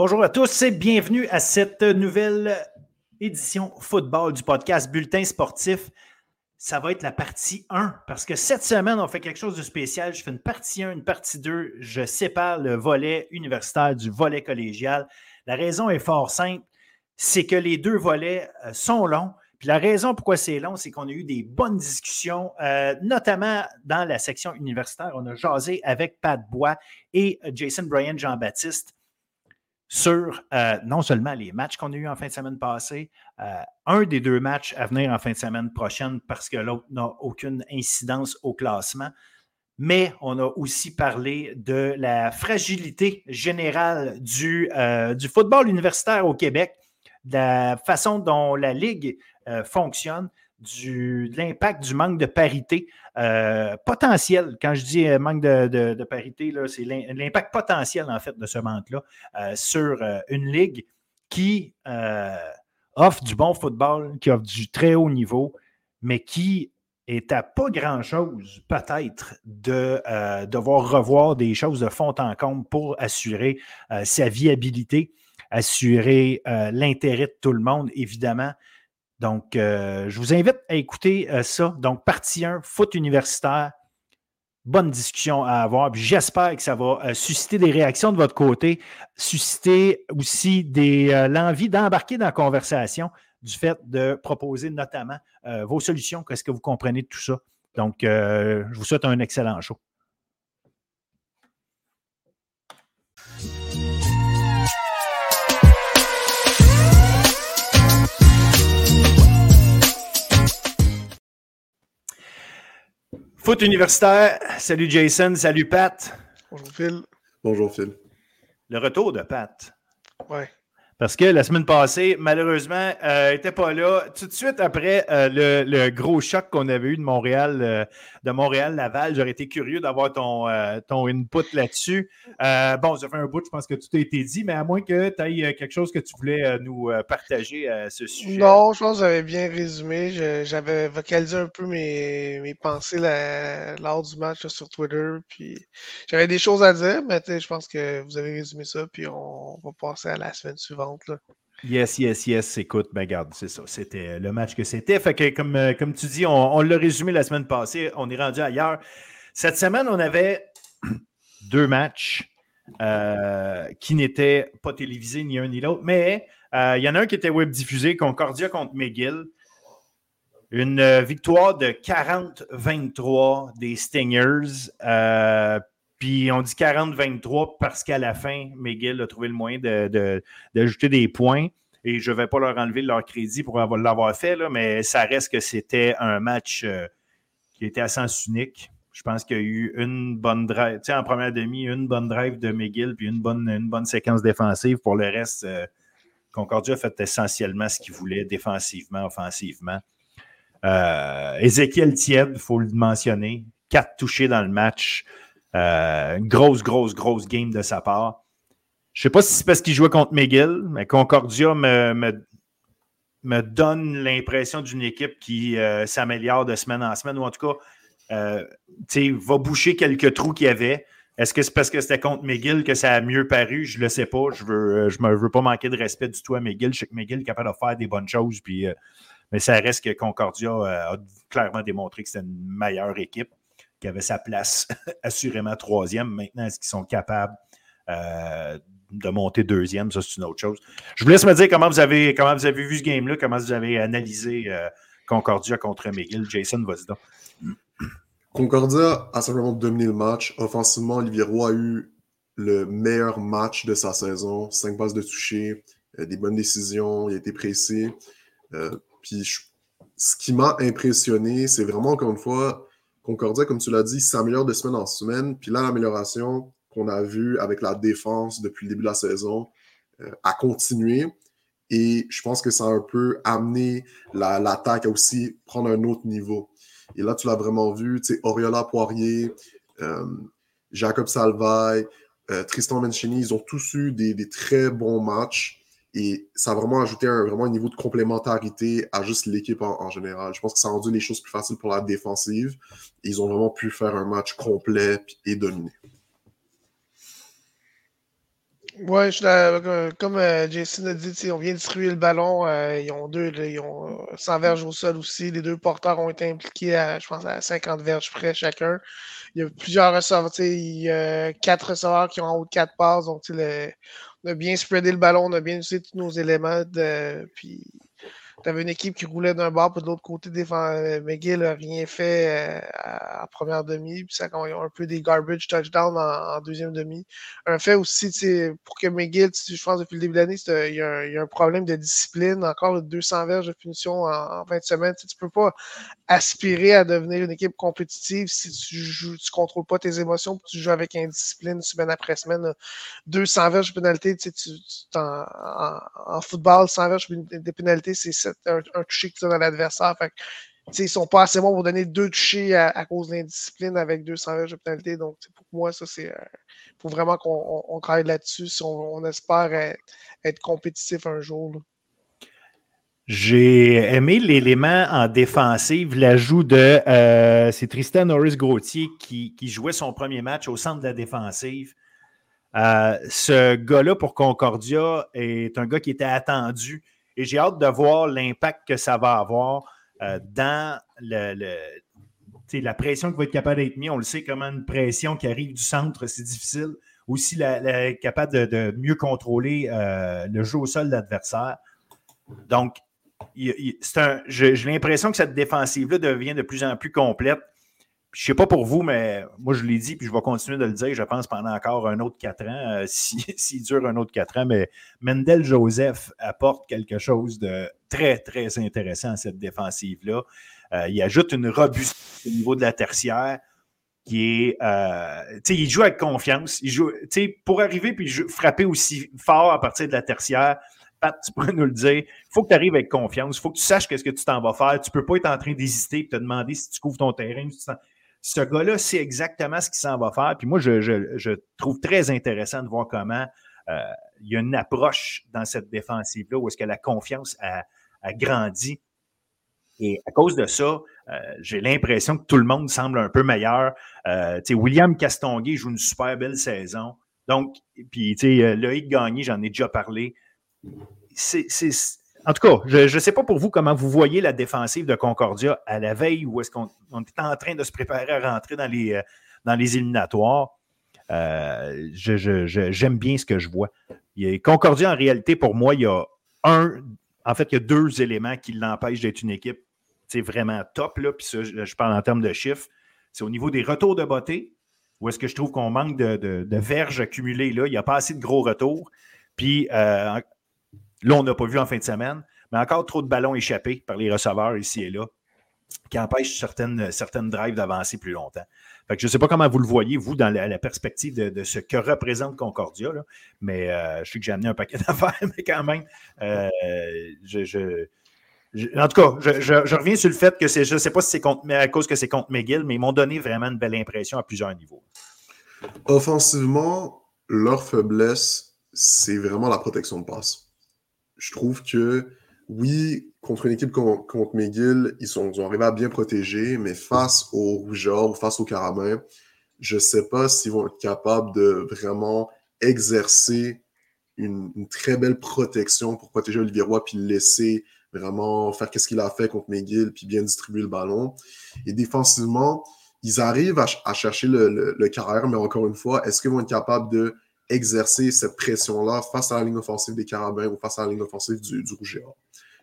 Bonjour à tous et bienvenue à cette nouvelle édition football du podcast Bulletin sportif. Ça va être la partie 1 parce que cette semaine, on fait quelque chose de spécial. Je fais une partie 1, une partie 2. Je sépare le volet universitaire du volet collégial. La raison est fort simple, c'est que les deux volets euh, sont longs. Puis la raison pourquoi c'est long, c'est qu'on a eu des bonnes discussions, euh, notamment dans la section universitaire. On a jasé avec Pat Bois et Jason Bryan Jean-Baptiste sur euh, non seulement les matchs qu'on a eus en fin de semaine passée, euh, un des deux matchs à venir en fin de semaine prochaine parce que l'autre n'a aucune incidence au classement, mais on a aussi parlé de la fragilité générale du, euh, du football universitaire au Québec, de la façon dont la Ligue fonctionne, du, de l'impact du manque de parité euh, potentiel. Quand je dis euh, manque de, parité, c'est l'impact potentiel, en fait, de ce manque-là euh, sur une ligue qui offre du bon football, qui offre du très haut niveau, mais qui est à pas grand-chose, peut-être, de devoir revoir des choses de fond en comble pour assurer sa viabilité, assurer l'intérêt de tout le monde, évidemment. Donc, euh, je vous invite à écouter euh, ça. Donc, partie 1, foot universitaire. Bonne discussion à avoir. J'espère que ça va euh, susciter des réactions de votre côté, susciter aussi l'envie d'embarquer dans la conversation du fait de proposer notamment vos solutions. Qu'est-ce que vous comprenez de tout ça? Donc, je vous souhaite un excellent show. Foot universitaire, salut Jason, salut Pat. Bonjour Phil. Bonjour Phil. Le retour de Pat. Ouais. Parce que la semaine passée, malheureusement, n'était euh, pas là. Tout de suite après euh, le, gros choc qu'on avait eu de Montréal, euh, de Montréal-Laval, j'aurais été curieux d'avoir ton, ton input là-dessus. bon, ça fait un bout, je pense que tout a été dit, mais à moins que tu aies quelque chose que tu voulais nous partager à ce sujet. Non, je pense que j'avais bien résumé. J'avais vocalisé un peu mes, mes pensées lors du match sur Twitter. Puis j'avais des choses à dire, mais je pense que vous avez résumé ça. Puis on va passer à la semaine suivante. Yes, yes, yes. Écoute, ben c'est ça. C'était le match que c'était. Fait euh, comme tu dis, on, l'a résumé la semaine passée. On est rendu ailleurs. Cette semaine, on avait deux matchs euh, qui n'étaient pas télévisés ni un ni l'autre, mais euh, il y en a un qui était web diffusé, Concordia contre McGill. Une victoire de 40-23 des Stingers. Puis on dit 40-23 parce qu'à la fin, McGill a trouvé le moyen d'ajouter des points. Et je ne vais pas leur enlever leur crédit pour l'avoir fait, mais ça reste que c'était un match euh, qui était à sens unique. Je pense qu'il y a eu une bonne drive, tu sais, en première demi, une bonne drive de McGill, puis une bonne, séquence défensive. Pour le reste, euh, Concordia a fait essentiellement ce qu'il voulait défensivement, offensivement. Euh, Ezekiel Tied, il faut le mentionner, quatre touchés dans le match. Euh, une grosse, grosse, grosse game de sa part. Je ne sais pas si c'est parce qu'il jouait contre McGill, mais Concordia me, donne l'impression d'une équipe qui euh, s'améliore de semaine en semaine, ou en tout cas, euh, va boucher quelques trous qu'il y avait. Est-ce que c'est parce que c'était contre McGill que ça a mieux paru? Je ne le sais pas. Je ne veux, me veux pas manquer de respect du tout à McGill. Je sais que McGill est capable de faire des bonnes choses, puis, mais ça reste que Concordia a clairement démontré que c'était une meilleure équipe qui avait sa place assurément troisième. Maintenant, est-ce qu'ils sont capables euh, de monter deuxième? Ça, c'est une autre chose. Je vous laisse me dire comment vous avez, comment vous avez vu ce game-là, comment vous avez analysé euh, Concordia contre McGill. Jason, vas-y donc. Concordia a simplement dominé le match. Offensivement, Olivier Roy a eu le meilleur match de sa saison. Cinq passes de toucher, euh, des bonnes décisions, il a été précis. puis ce qui m'a impressionné, c'est vraiment, encore une fois, Concordia, comme tu l'as dit, s'améliore de semaine en semaine. Puis là, l'amélioration qu'on a vue avec la défense depuis le début de la saison euh, a continué. Et je pense que ça a un peu amené l'attaque à aussi prendre un autre niveau. Et là, tu l'as vraiment vu, tu sais, Oriola Poirier, euh, Jacob Salvay, euh, Tristan Menchini, ils ont tous eu des très bons matchs. Et ça a vraiment ajouté un, vraiment un niveau de complémentarité à juste l'équipe en, général. Je pense que ça a rendu les choses plus faciles pour la défensive. ils ont vraiment pu faire un match complet et dominé. Oui, comme euh, Jason a dit, on vient distribuer le ballon. Euh, ils ont deux, ils ont 100 euh, verges au sol aussi. Les deux porteurs ont été impliqués à, je pense, à 50 verges près chacun. Il y a plusieurs receveurs. Il y a quatre receveurs qui ont en haut de quatre passes. Donc, on a bien spreadé le ballon, on a bien utilisé tous nos éléments. De, puis tu avais une équipe qui roulait d'un bord, puis de l'autre côté, euh, McGill n'a rien fait en euh, première demi, puis ça a un peu des garbage touchdowns en, deuxième demi. Un fait aussi, pour que McGill, je pense depuis le début de l'année, il y, a un problème de discipline, encore 200 verges de punition en, 20 semaines. Tu ne peux pas aspirer à devenir une équipe compétitive si tu ne tu contrôles pas tes émotions, puis tu joues avec indiscipline semaine après semaine. 200 verges de pénalité, tu, tu, en, en, football, 100 verges de pénalité, c'est un, toucher que tu donnes à l'adversaire. ils ne sont pas assez bons pour donner deux touchés à, cause de l'indiscipline avec 200 verges de pénalité. Donc, pour moi, ça, c'est. euh, vraiment qu'on travaille là-dessus si on, espère être, compétitif un jour. J'ai aimé l'élément en défensive, l'ajout de. Euh, c'est Tristan Norris-Gauthier qui, jouait son premier match au centre de la défensive. Euh, ce gars-là pour Concordia est un gars qui était attendu et j'ai hâte de voir l'impact que ça va avoir euh, dans le, la pression qui va être capable d'être mise. On le sait, comment une pression qui arrive du centre, c'est difficile. Aussi, la, capable de, mieux contrôler euh, le jeu au sol de l'adversaire. Donc, j'ai l'impression que cette défensive-là devient de plus en plus complète. Je ne sais pas pour vous, mais moi, je l'ai dit, puis je vais continuer de le dire, je pense, pendant encore un autre quatre ans, euh, s'il si, dure un autre quatre ans. Mais Mendel Joseph apporte quelque chose de très, très intéressant à cette défensive-là. Euh, il ajoute une robustesse au niveau de la tertiaire qui est. Euh, tu sais, il joue avec confiance. Il joue, pour arriver puis frapper aussi fort à partir de la tertiaire, Pat, tu pourrais nous le dire. Il faut que tu arrives avec confiance. Il faut que tu saches qu'est-ce que tu t'en vas faire. Tu ne peux pas être en train d'hésiter et te demander si tu couvres ton terrain. Ce gars-là sait exactement ce qu'il s'en va faire. Puis moi, je, trouve très intéressant de voir comment euh, il y a une approche dans cette défensive-là où est-ce que la confiance a, grandi. Et à cause de ça, euh, j'ai l'impression que tout le monde semble un peu meilleur. Euh, William Castonguay joue une super belle saison. Donc, puis Loïc Gagné, j'en ai déjà parlé. C'est en tout cas, je ne sais pas pour vous comment vous voyez la défensive de Concordia à la veille où est-ce qu'on est en train de se préparer à rentrer dans les, euh, dans les éliminatoires. Euh, j'aime bien ce que je vois. Concordia, en réalité, pour moi, il y a un, en fait, il y a deux éléments qui l'empêchent d'être une équipe vraiment top. Là, puis je parle en termes de chiffres. C'est au niveau des retours de beauté, où est-ce que je trouve qu'on manque de, verges accumulées. Là. Il n'y a pas assez de gros retours. Puis, euh, Là, on n'a pas vu en fin de semaine, mais encore trop de ballons échappés par les receveurs ici et là qui empêchent certaines, certaines drives d'avancer plus longtemps. je ne sais pas comment vous le voyez, vous, dans la, perspective de, ce que représente Concordia, mais euh, je sais que j'ai amené un paquet d'affaires, mais quand même, euh, je, en tout cas, je, reviens sur le fait que c'est, je ne sais pas si c'est à cause que c'est contre McGill, mais ils m'ont donné vraiment une belle impression à plusieurs niveaux. Offensivement, leur faiblesse, c'est vraiment la protection de passe je trouve que oui, contre une équipe contre McGill, ils, sont, ils ont arrivé à bien protéger, mais face aux Rougeurs ou face aux Carabins, je ne sais pas s'ils vont être capables de vraiment exercer une, très belle protection pour protéger Olivier Roy puis le laisser vraiment faire ce qu'il a fait contre McGill puis bien distribuer le ballon. Et défensivement, ils arrivent à, chercher le, le, carrière, mais encore une fois, est-ce qu'ils vont être capables de exercer cette pression-là face à la ligne offensive des Carabins ou face à la ligne offensive du, du Rouge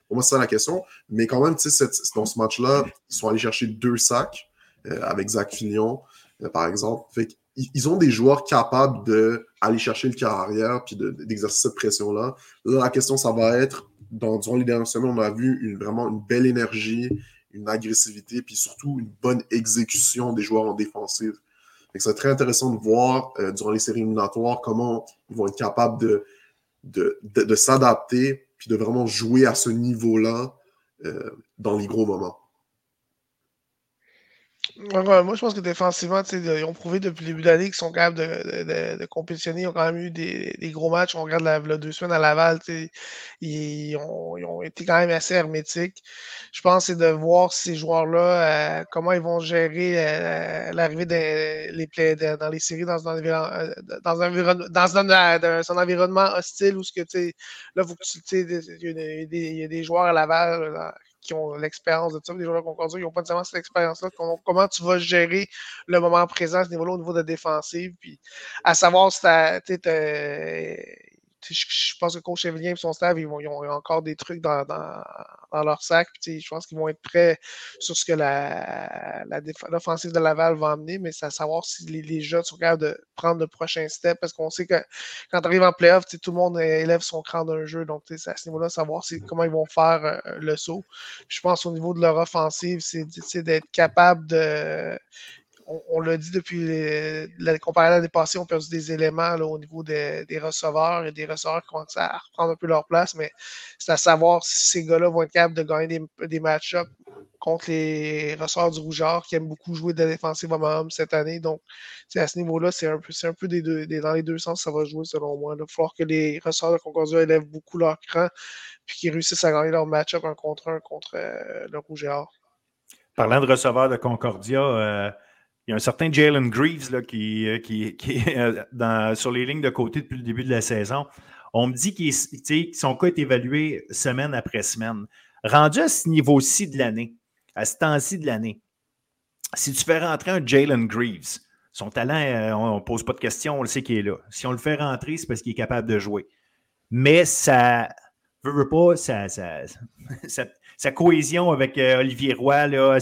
Pour moi, c'est ça la question. Mais quand même, dans ce match-là, ils sont allés chercher deux sacs euh, avec Zach Fillon, euh, par exemple. Ils ont des joueurs capables d'aller chercher le carrière puis d'exercer cette pression-là. Là, la question, ça va être, dans, durant les dernières semaines, on a vu vraiment une belle énergie, une agressivité, puis surtout une bonne exécution des joueurs en défensive. C'est très intéressant de voir euh, durant les séries éliminatoires comment ils vont être capables de, de, s'adapter puis de vraiment jouer à ce niveau-là euh, dans les gros moments. Moi, je pense que défensivement, ils ont prouvé depuis le début de l'année qu'ils sont capables de, compétitionner. Ils ont quand même eu des, gros matchs. On regarde la, deux semaines à Laval, ils ont, été quand même assez hermétiques. Je pense que c'est de voir ces joueurs-là, euh, comment ils vont gérer euh, l'arrivée des dans les séries dans un, euh, dans un, dans un, environnement hostile où ce que, là, il y, a des joueurs à Laval qui ont l'expérience de ça, des joueurs de Concordia qui n'ont pas nécessairement cette expérience-là. Comment, tu vas gérer le moment présent à ce niveau-là au niveau de la défensive, puis à savoir si tu je pense que coach Evelien et son staff, ils, vont, ont encore des trucs dans, leur sac. je pense qu'ils vont être prêts sur ce que l'offensive la, de Laval va amener, mais c'est à savoir si les, jeunes sont capables de prendre le prochain step parce qu'on sait que quand tu arrives en playoff, tout le monde élève son cran d'un jeu. Donc, c'est à ce niveau-là, savoir comment ils vont faire euh, le saut. je pense au niveau de leur offensive, c'est d'être capable de on, l'a dit depuis la comparé à l'année passée, on perdu des éléments au niveau des, receveurs et des receveurs qui commencent à reprendre un peu leur place, mais c'est à savoir si ces gars-là vont être capables de gagner des, des match-ups contre les receveurs du Rougeur qui aiment beaucoup jouer de la défensive homme cette année. Donc, à ce niveau-là, c'est un peu, un peu des dans les deux sens, ça va jouer selon moi. Il va falloir que les receveurs de Concordia élèvent beaucoup leur cran puis qu'ils réussissent à gagner leur match-up un contre un contre euh, le Rougeur. Parlant de receveurs de Concordia, euh, il y a un certain Jalen Greaves là, qui, euh, qui, est euh, dans, sur les lignes de côté depuis le début de la saison. On me dit que son cas est évalué semaine après semaine. Rendu à ce niveau-ci de l'année, à ce temps-ci de l'année, si tu fais rentrer un Jalen Greaves, son talent, euh, on ne pose pas de questions, on le sait qu'il est là. Si on le fait rentrer, c'est parce qu'il est capable de jouer. Mais ça ne veut pas, ça, ça, ça, sa cohésion avec euh, Olivier Roy, là,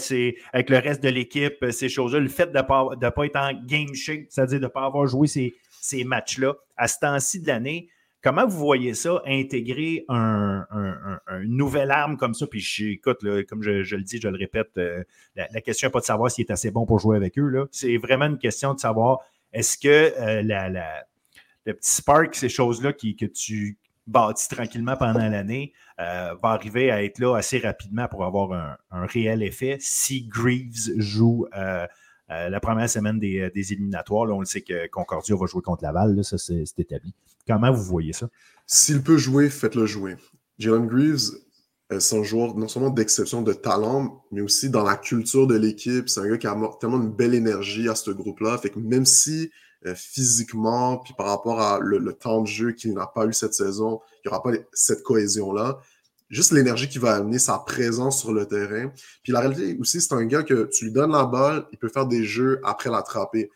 avec le reste de l'équipe, euh, ces choses-là, le fait de ne pas, pas, être en game shape, c'est-à-dire de ne pas avoir joué ces, ces matchs-là à ce temps-ci de l'année, comment vous voyez ça, intégrer un, un, nouvelle arme comme ça? Puis écoute, comme je, le dis, je le répète, euh, la, question n'est pas de savoir s'il est assez bon pour jouer avec eux. C'est vraiment une question de savoir est-ce que la, la, le petit spark, ces choses-là qui, que tu bâti tranquillement pendant l'année, euh, va arriver à être là assez rapidement pour avoir un, réel effet. Si Greaves joue euh, euh, la première semaine des, éliminatoires, là, on le sait que Concordia va jouer contre Laval, là, ça c'est établi. Comment vous voyez ça? S'il peut jouer, faites-le jouer. Jalen Greaves, c'est un joueur non seulement d'exception de talent, mais aussi dans la culture de l'équipe. C'est un gars qui a tellement une belle énergie à ce groupe-là. Fait que même si physiquement, puis par rapport à le, temps de jeu qu'il n'a pas eu cette saison, il n'y aura pas cette cohésion-là. Juste l'énergie qu'il va amener, sa présence sur le terrain. Puis la réalité aussi, c'est un gars que tu lui donnes la balle, il peut faire des jeux après l'attraper.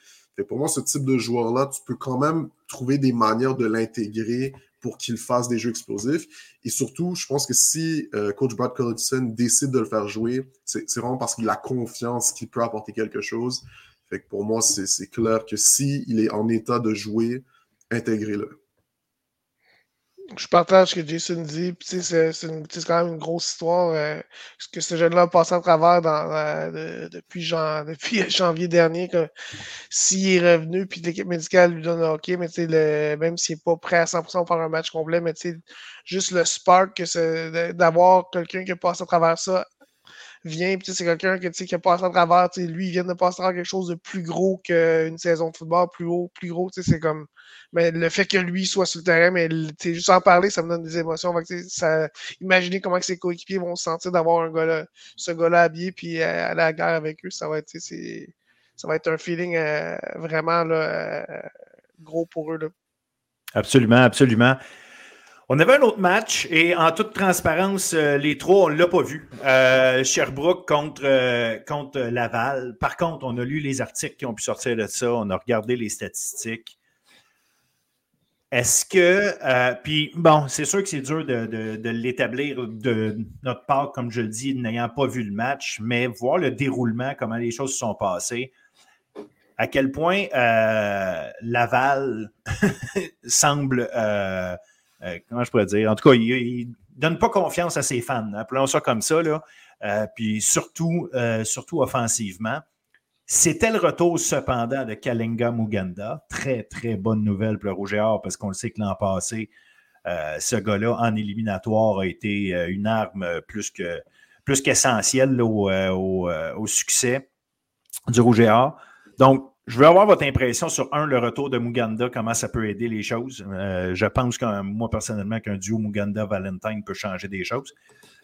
Pour moi, ce type de joueur-là, tu peux quand même trouver des manières de l'intégrer pour qu'il fasse des jeux explosifs. Et surtout, je pense que si euh, coach Brad Collison décide de le faire jouer, c'est vraiment parce qu'il a confiance qu'il peut apporter quelque chose. Fait que pour moi, c'est clair que s'il est en état de jouer, intégrez-le. Je partage ce que Jason dit. C'est quand même une grosse histoire. Euh, ce que ce jeune-là a passé à travers dans, depuis, janvier dernier. S'il est revenu, puis l'équipe médicale lui donne OK, mais le, même s'il n'est pas prêt à 100% pour un match complet, mais juste le spark d'avoir quelqu'un qui a passé à travers ça vient, c'est quelqu'un qui a passé à travers, lui, il vient de passer à quelque chose de plus gros qu'une saison de football, plus haut, plus gros, c'est comme. Mais le fait que lui soit sur le terrain, mais juste en parler, ça me donne des émotions. ça, imaginez comment ses coéquipiers vont se sentir d'avoir un gars ce gars-là habillé puis aller à la guerre avec eux. Ça va être, ça va un feeling euh, vraiment là, euh, gros pour eux. Là. Absolument, absolument. On avait un autre match et en toute transparence, euh, les trois, on ne l'a pas vu. Euh, Sherbrooke contre, euh, contre Laval. Par contre, on a lu les articles qui ont pu sortir de ça. On a regardé les statistiques. Est-ce que. puis, bon, c'est sûr que c'est dur de, l'établir de notre part, comme je le dis, n'ayant pas vu le match, mais voir le déroulement, comment les choses se sont passées à quel point Laval semble comment je pourrais dire? En tout cas, il ne donne pas confiance à ses fans, appelons ça comme ça. Là. Euh, puis surtout, euh, surtout offensivement. C'était le retour cependant de Kalinga Muganda. Très, très bonne nouvelle pour le Rouge et Or parce qu'on le sait que l'an passé, ce gars-là, en éliminatoire, a été une arme plus que plus qu'essentielle au, au, succès. du Rouge et Or. Donc, je veux avoir votre impression sur, un, le retour de Muganda, comment ça peut aider les choses. Euh, je pense que moi, personnellement, qu'un duo Muganda-Valentine peut changer des choses.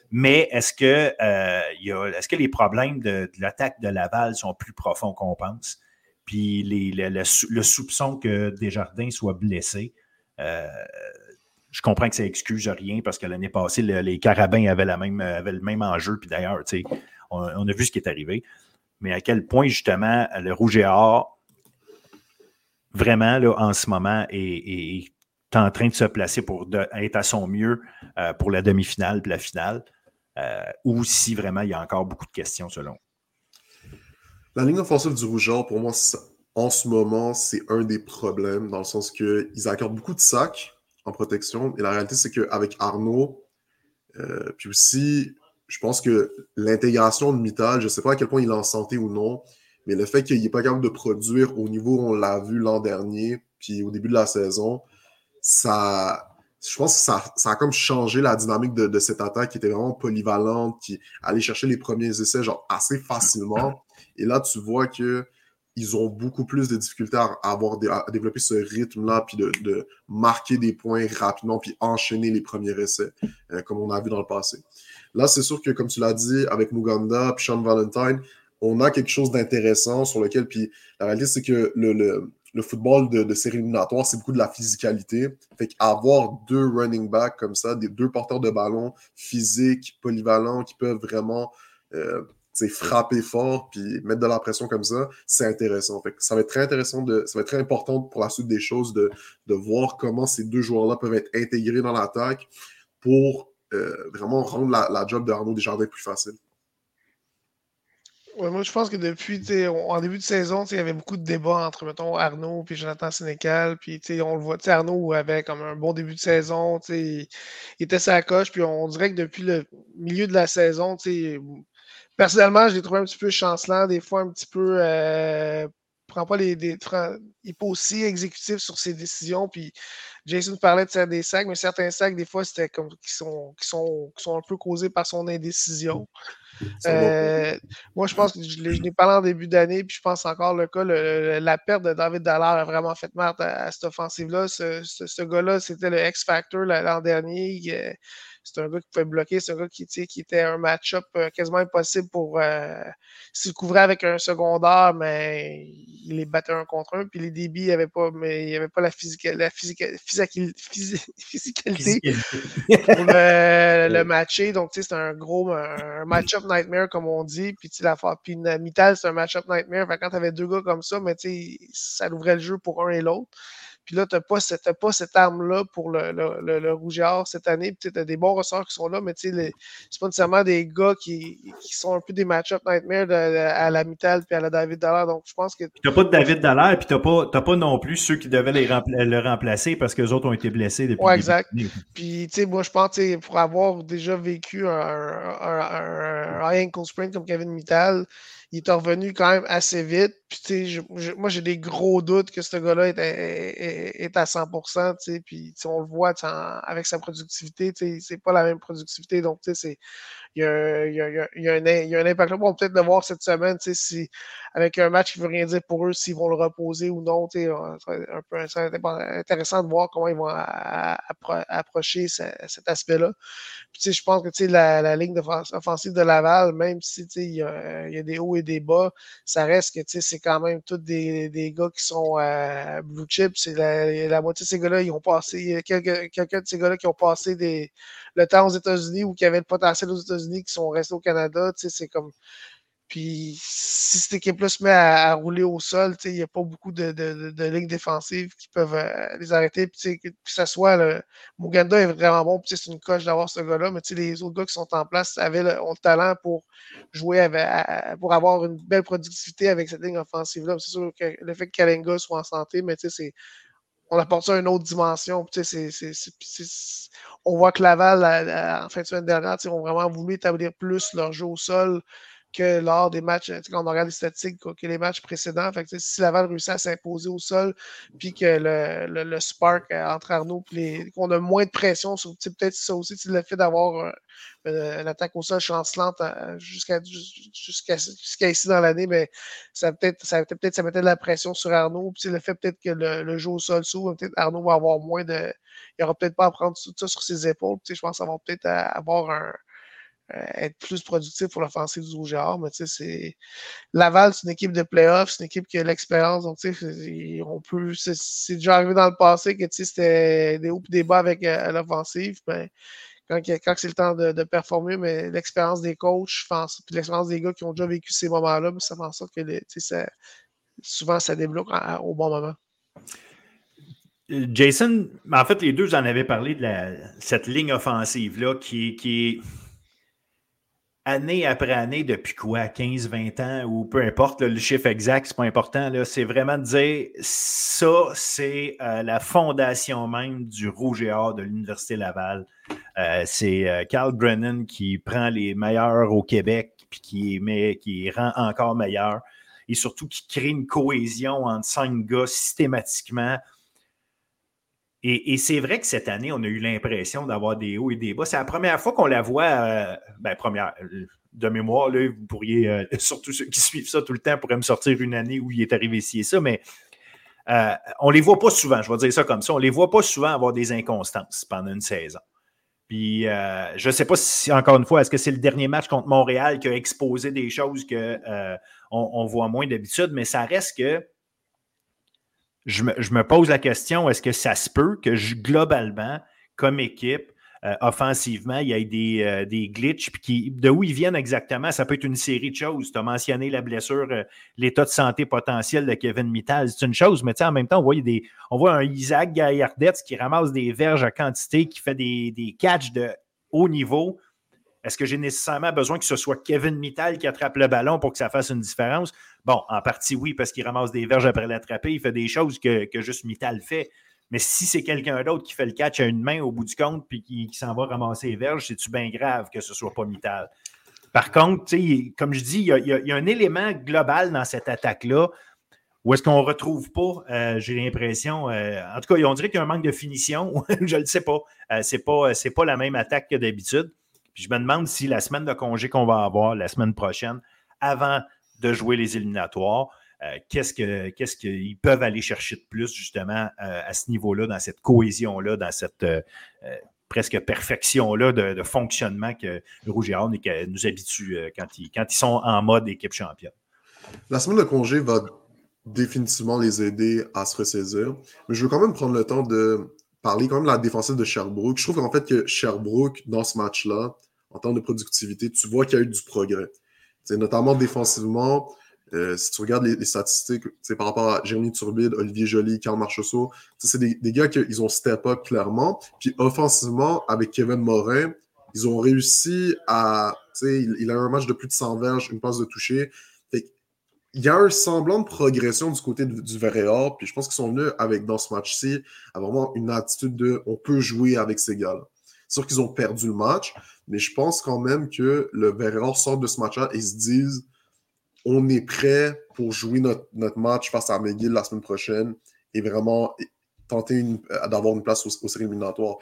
Mais est-ce que, euh, est-ce que les problèmes de, l'attaque de Laval sont plus profonds qu'on pense? Puis le, soupçon que Desjardins soit blessé, euh, je comprends que ça excuse rien parce que l'année passée, les Carabins avaient, la même, le même enjeu. Puis d'ailleurs, on, a vu ce qui est arrivé. Mais à quel point, justement, le Rouge et Or, vraiment, là, en ce moment, est, en train de se placer pour être à son mieux euh, pour la demi-finale et la finale, euh, ou si vraiment il y a encore beaucoup de questions selon. La ligne offensive du Rouge pour moi, en ce moment, c'est un des problèmes, dans le sens qu'ils accordent beaucoup de sacs en protection. Et la réalité, c'est qu'avec Arnaud, euh, puis aussi, je pense que l'intégration de Mittal, je ne sais pas à quel point il est en santé ou non, mais le fait qu'il n'est pas capable de produire au niveau où on l'a vu l'an dernier, puis au début de la saison, ça, je pense que ça, a comme changé la dynamique de, cette attaque qui était vraiment polyvalente, qui allait chercher les premiers essais genre assez facilement. Et là, tu vois que ils ont beaucoup plus de difficultés à, avoir à développer ce rythme-là, puis de, marquer des points rapidement, puis enchaîner les premiers essais, euh, comme on a vu dans le passé. Là, c'est sûr que, comme tu l'as dit, avec Muganda, puis Sean Valentine, on a quelque chose d'intéressant sur lequel, puis la réalité, c'est que le, football de, série éliminatoire, c'est beaucoup de la physicalité. Fait qu'avoir deux running backs comme ça, deux porteurs de ballon physiques, polyvalents, qui peuvent vraiment euh, frapper fort puis mettre de la pression comme ça, c'est intéressant. Fait ça va être très intéressant, de, ça va être très important pour la suite des choses de, voir comment ces deux joueurs-là peuvent être intégrés dans l'attaque pour euh, vraiment rendre la, job de Arnaud Desjardins plus facile moi, je pense que depuis, en début de saison, il y avait beaucoup de débats entre, mettons, Arnaud et Jonathan Sénécal. Puis, on le voit, Arnaud avait comme un bon début de saison. Il, il était sa coche. Puis, on dirait que depuis le milieu de la saison, personnellement, je l'ai trouvé un petit peu chancelant, des fois un petit peu. Euh, prend pas les, il pas aussi exécutif sur ses décisions. Puis Jason parlait de faire des sacs, mais certains sacs, des fois, c'était comme qui sont, qui sont, qui sont un peu causés par son indécision. Euh, moi, je pense que je l'ai parlé en début d'année, puis je pense encore le cas, la perte de David Dallard a vraiment fait mal à, cette offensive-là. Ce, gars-là, c'était le X-Factor l'an dernier. C'est un gars qui pouvait bloquer, c'est un gars qui, qui était un match-up euh, quasiment impossible pour euh, s'il couvrait avec un secondaire, mais il les battait un contre un. Puis les débits, il n'y avait pas, mais il avait pas la, physique, la physique, physicalité pour le, matcher. Donc, c'est un gros un match-up nightmare, comme on dit. Puis, la puis Mittal, c'est un match-up nightmare. quand tu avais deux gars comme ça, mais ça ouvrait le jeu pour un et l'autre. Puis là, tu n'as pas, cette, pas cette arme-là pour le, le, le, rouge et or cette année. Puis tu as des bons ressorts qui sont là, mais tu sais, c'est pas nécessairement des gars qui, qui sont un peu des match-up nightmares à la Mittal puis à la David Dallaire. Donc, je pense que. Tu n'as pas de David Dallaire, puis tu n'as pas, pas non plus ceux qui devaient les le remplacer parce que les autres ont été blessés depuis. Ouais, exact. Puis, tu sais, moi, je pense, pour avoir déjà vécu un, un, un, un ankle sprain comme Kevin Mittal, il est revenu quand même assez vite. Puis, moi, j'ai des gros doutes que ce gars-là est, à 100%. Puis, on le voit avec sa productivité. C'est pas la même productivité. Donc, c'est il, y a, un, impact là. Bon, peut-être de voir cette semaine, si, avec un match qui ne veut rien dire pour eux, s'ils vont le reposer ou non. Euh, un peu intéressant de voir comment ils vont approcher cet aspect-là. Puis, je pense que la, ligne offensive de Laval, même si il y, a, des hauts et des bas, ça reste que c'est quand même tous des, gars qui sont euh, blue chip. La, la, moitié de ces gars-là, ils ont passé, il y a quelques, de ces gars-là qui ont passé le temps aux États-Unis ou qui avaient le potentiel aux États-Unis qui sont restés au Canada. C'est comme. Puis si cette équipe-là se met à, rouler au sol, il n'y a pas beaucoup de, lignes défensives qui peuvent euh, les arrêter. Puis que, ça soit le. Muganda est vraiment bon, c'est une coche d'avoir ce gars-là, mais les autres gars qui sont en place avaient ont le talent pour jouer avec, pour avoir une belle productivité avec cette ligne offensive-là. C'est sûr que le fait que Kalenga soit en santé, mais c'est on apporte ça à une autre dimension. on voit que Laval, en fin de semaine dernière, ont vraiment voulu établir plus leur jeu au sol, que lors des matchs, quand on regarde les statistiques, que les matchs précédents. Fait si Laval réussit à s'imposer au sol, puis que le, le, spark entre Arnaud, qu'on a moins de pression, sur peut-être ça aussi, le fait d'avoir une attaque au sol chancelante jusqu'à jusqu'à ici dans l'année, mais ça peut-être ça peut-être ça mettait de la pression sur Arnaud. Puis le fait peut-être que le, jeu au sol s'ouvre, peut-être Arnaud va avoir moins de. Il n'aura peut-être pas à prendre tout ça sur ses épaules. Je pense va peut-être avoir un euh, être plus productif pour l'offensive du Rouge. Mais tu sais, c'est. Laval, c'est une équipe de playoffs, c'est une équipe qui a l'expérience. Donc, tu sais, on peut. C'est déjà arrivé dans le passé que tu sais, c'était des hauts et des bas avec euh, l'offensive. Mais quand, quand c'est le temps de, performer, mais l'expérience des coachs, puis l'expérience des gars qui ont déjà vécu ces moments-là, ça fait en sorte que ça, souvent ça débloque au bon moment. Euh, Jason, en fait, les deux, j'en avais parlé de cette ligne offensive-là qui, qui est année après année, depuis quoi, 15, 20 ans, ou peu importe, le chiffre exact, c'est pas important, c'est vraiment de dire ça, c'est euh, la fondation même du Rouge et Or de l'Université Laval. Euh, c'est euh, Brennan qui prend les meilleurs au Québec, puis qui, met, qui rend encore meilleurs, et surtout qui crée une cohésion entre cinq gars systématiquement. Et, c'est vrai que cette année, on a eu l'impression d'avoir des hauts et des bas. C'est la première fois qu'on la voit, euh, ben, première, euh, de mémoire, là, vous pourriez, euh, surtout ceux qui suivent ça tout le temps, pourraient me sortir une année où il est arrivé ci et ça, mais on ne les voit pas souvent, je vais dire ça comme ça, on les voit pas souvent avoir des inconstances pendant une saison. Puis, je ne sais pas si, encore une fois, est-ce que c'est le dernier match contre Montréal qui a exposé des choses qu'on on voit moins d'habitude, mais ça reste que je me, pose la question, est-ce que ça se peut que globalement, comme équipe, euh, offensivement, il y ait des, euh, des glitches, puis qui, de où ils viennent exactement, ça peut être une série de choses. Tu as mentionné la blessure, euh, l'état de santé potentiel de Kevin Mittal, c'est une chose, mais en même temps, on voit, des, on voit un Isaac Gaillardette qui ramasse des verges à quantité, qui fait des, des catchs de haut niveau. Est-ce que j'ai nécessairement besoin que ce soit Kevin Mittal qui attrape le ballon pour que ça fasse une différence? Bon, en partie, oui, parce qu'il ramasse des verges après l'attraper. Il fait des choses que, juste Mittal fait. Mais si c'est quelqu'un d'autre qui fait le catch à une main au bout du compte puis qui, s'en va ramasser les verges, c'est-tu bien grave que ce soit pas Mittal? Par contre, comme je dis, il y, a, un élément global dans cette attaque-là où est-ce qu'on ne retrouve pas, euh, j'ai l'impression, euh, en tout cas, on dirait qu'il y a un manque de finition. je ne le sais pas. Euh, ce n'est pas, pas la même attaque que d'habitude. Puis je me demande si la semaine de congé qu'on va avoir la semaine prochaine, avant de jouer les éliminatoires, euh, qu'est-ce qu'ils peuvent aller chercher de plus, justement, euh, à ce niveau-là, dans cette cohésion-là, dans cette euh, presque perfection-là de, fonctionnement que le Rouge et Or nous habitue quand ils, quand ils sont en mode équipe championne? La semaine de congé va définitivement les aider à se ressaisir. Mais je veux quand même prendre le temps de parler quand même de la défensive de Sherbrooke. Je trouve qu'en fait que Sherbrooke, dans ce match-là, en termes de productivité, tu vois qu'il y a eu du progrès. Notamment défensivement, euh, si tu regardes les, statistiques par rapport à Jérémy Turbide, Olivier Joly, Karl Marchessault, c'est des, des, gars qui ont step up clairement. Puis offensivement, avec Kevin Morin, ils ont réussi à. Il, il a un match de plus de 100 verges, une passe de toucher il y a un semblant de progression du côté du, du Verréor, puis je pense qu'ils sont venus avec, dans ce match-ci, à vraiment une attitude de on peut jouer avec ces gars-là. C'est sûr qu'ils ont perdu le match, mais je pense quand même que le Verréor sort de ce match-là et se disent on est prêt pour jouer notre, match face à McGill la semaine prochaine et vraiment tenter d'avoir une place au, au séries éliminatoires.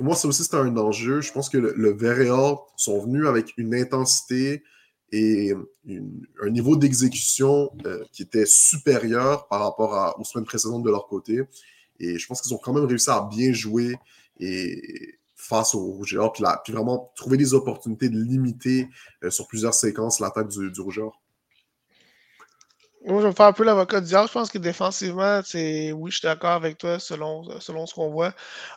moi, ça aussi, c'est un enjeu. Je pense que le, le sont venus avec une intensité, et un niveau d'exécution euh, qui était supérieur par rapport aux semaines précédentes de leur côté. Et je pense qu'ils ont quand même réussi à bien jouer et face au Rouge puis, vraiment trouver des opportunités de limiter euh, sur plusieurs séquences l'attaque du, du moi, je vais faire un peu l'avocat du diable. Je pense que défensivement, c'est oui, je suis d'accord avec toi selon, selon ce qu'on voit.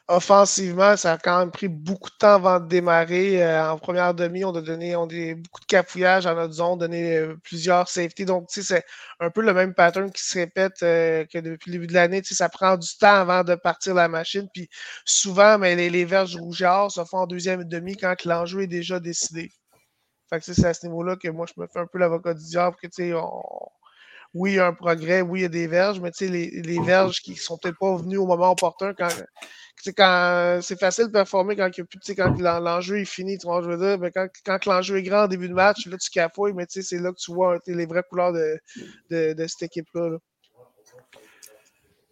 Offensivement, ça a quand même pris beaucoup de temps avant de démarrer. Euh, en première demi, on a donné on a beaucoup de cafouillage à notre zone, donné euh, plusieurs safety. Donc, tu sais, c'est un peu le même pattern qui se répète euh, que depuis le début de l'année. Tu sais, ça prend du temps avant de partir la machine. Puis souvent, mais les, les verges rougeards se font en deuxième demi quand l'enjeu est déjà décidé. Fait que c'est à ce niveau-là que moi, je me fais un peu l'avocat du diable que tu sais, on oui, il y a un progrès, oui, il y a des verges, mais tu sais, les, les, verges qui ne sont peut-être pas venues au moment opportun quand, quand c'est facile de performer quand, quand l'enjeu est fini, tu vois, je veux dire, mais quand, quand l'enjeu est grand en début de match, là, tu cafouilles, mais c'est là que tu vois les vraies couleurs de, de, de cette équipe-là. là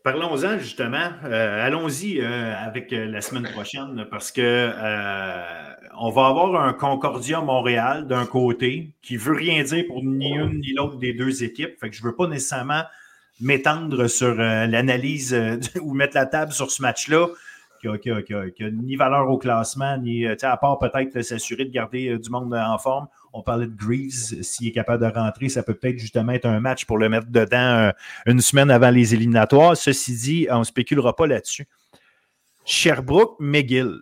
Parlons-en justement. Euh, allons-y euh, avec euh, la semaine prochaine parce que on va avoir un Concordia Montréal d'un côté qui veut rien dire pour ni une ni l'autre des deux équipes. Fait que je ne veux pas nécessairement m'étendre sur l'analyse ou mettre la table sur ce match-là qui a, ni valeur au classement, ni à part peut-être s'assurer de garder du monde en forme. On parlait de Greaves, s'il est capable de rentrer, ça peut peut-être justement être un match pour le mettre dedans euh, une semaine avant les éliminatoires. Ceci dit, on ne spéculera pas là-dessus. Sherbrooke, McGill.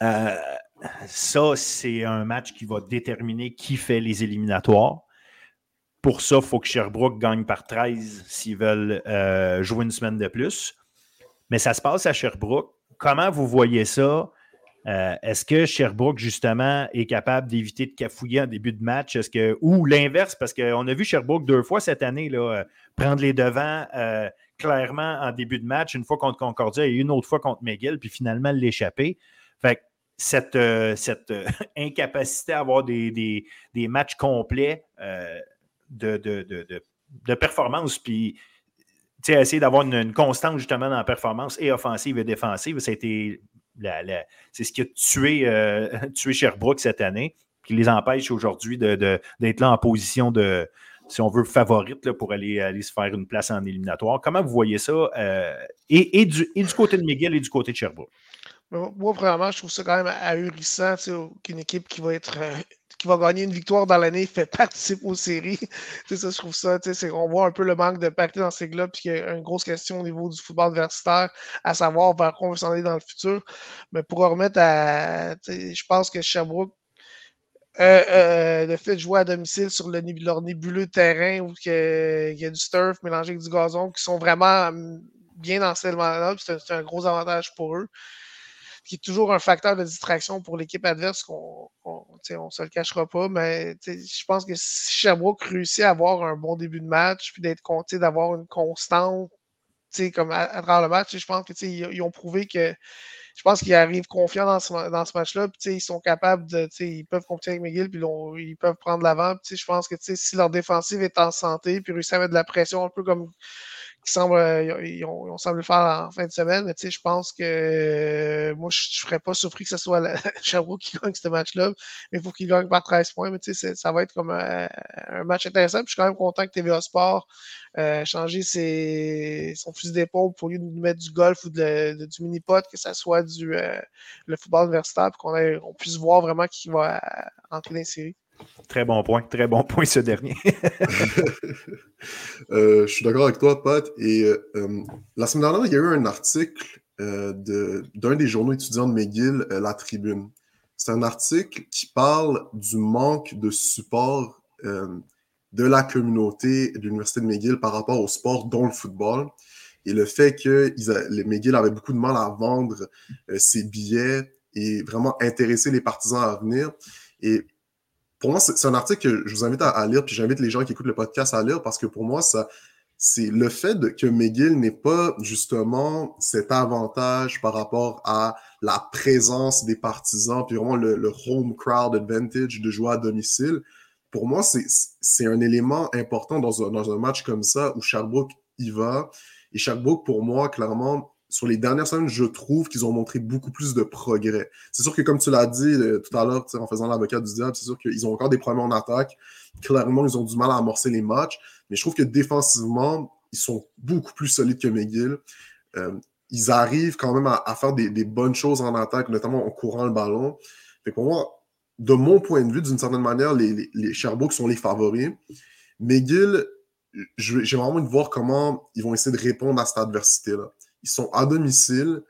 Euh, ça, c'est un match qui va déterminer qui fait les éliminatoires. Pour ça, il faut que Sherbrooke gagne par 13 s'ils veulent euh, jouer une semaine de plus. Mais ça se passe à Sherbrooke. Comment vous voyez ça? Euh, est-ce que Sherbrooke, justement, est capable d'éviter de cafouiller en début de match? Que, ou l'inverse, parce qu'on a vu Sherbrooke deux fois cette année euh, prendre les devants euh, clairement en début de match, une fois contre Concordia et une autre fois contre McGill, puis finalement l'échapper. Fait cette, cette incapacité à avoir des, matchs complets de, de, performance, puis essayer d'avoir une, une, constante justement dans la performance et offensive et défensive, ça a été c'est ce qui a tué, euh, tué Sherbrooke cette année, qui les empêche aujourd'hui d'être là en position de, si on veut, favorite pour aller, aller se faire une place en éliminatoire. Comment vous voyez ça? Euh, et, du, du, côté de Miguel et du côté de Sherbrooke? Moi, vraiment, je trouve ça quand même ahurissant qu'une équipe qui va être euh, va gagner une victoire dans l'année fait participer aux séries. ça, je trouve ça. On voit un peu le manque de parité dans ces clubs, puis il y a une grosse question au niveau du football universitaire, à savoir vers quoi on veut s'en aller dans le futur. Mais pour remettre à. Je pense que Sherbrooke euh, euh, le fait de jouer à domicile sur le, leur nébuleux terrain où il y, a du turf mélangé avec du gazon, qui sont vraiment hum, bien dans ce là c'est un, gros avantage pour eux qui est toujours un facteur de distraction pour l'équipe adverse qu'on ne se le cachera pas. Mais je pense que si Sherbrooke réussit à avoir un bon début de match, puis d'être compté, d'avoir une constante comme à, travers le match, je pense qu'ils ils ont prouvé que je pense qu'ils arrivent confiants dans ce, dans ce match-là. Ils sont capables de. Ils peuvent compter avec McGill, puis ils peuvent prendre l'avant. Je pense que si leur défensive est en santé, puis réussir à mettre de la pression, un peu comme qui semble, euh, ils, ont, le faire en fin de semaine. Mais je pense que euh, moi, je ne serais pas surpris que ce soit la, qui gagne ce match-là. Mais il faut qu'il gagne par 13 points. Mais ça va être comme un, match intéressant. Je suis quand même content que TVA Sport euh, changer ses, son fusil d'épaule pour lui mettre du golf ou de, du mini-pot, que ce soit du euh, le football universitaire, pour qu'on on puisse voir vraiment qui va entrer dans les séries. Très bon point, très bon point ce dernier. Euh, je suis d'accord avec toi, Pat. Et euh, la semaine dernière, il y a eu un article euh, d'un des journaux étudiants de McGill, La Tribune. C'est un article qui parle du manque de support de la communauté de l'Université de McGill par rapport au sport, dont le football. Et le fait que les McGill avaient beaucoup de mal à vendre ses billets et vraiment intéresser les partisans à venir. Et pour moi, c'est un article que je vous invite à, lire, puis j'invite les gens qui écoutent le podcast à lire parce que pour moi, c'est le fait que McGill n'ait pas justement cet avantage par rapport à la présence des partisans, puis vraiment le, home crowd advantage de jouer à domicile. Pour moi, c'est un élément important dans un, dans un match comme ça où Sherbrooke y va. Et Sherbrooke, pour moi, clairement, sur les dernières semaines, je trouve qu'ils ont montré beaucoup plus de progrès. C'est sûr que, comme tu l'as dit euh, tout à l'heure, en faisant l'avocat du diable, c'est sûr qu'ils ont encore des problèmes en attaque. Clairement, ils ont du mal à amorcer les matchs. Mais je trouve que défensivement, ils sont beaucoup plus solides que McGill. Euh, ils arrivent quand même à, faire des, bonnes choses en attaque, notamment en courant le ballon. Pour moi, de mon point de vue, d'une certaine manière, les, les, sont les favoris. McGill, j'ai vraiment envie de voir comment ils vont essayer de répondre à cette adversité-là. Ils sont à domicile.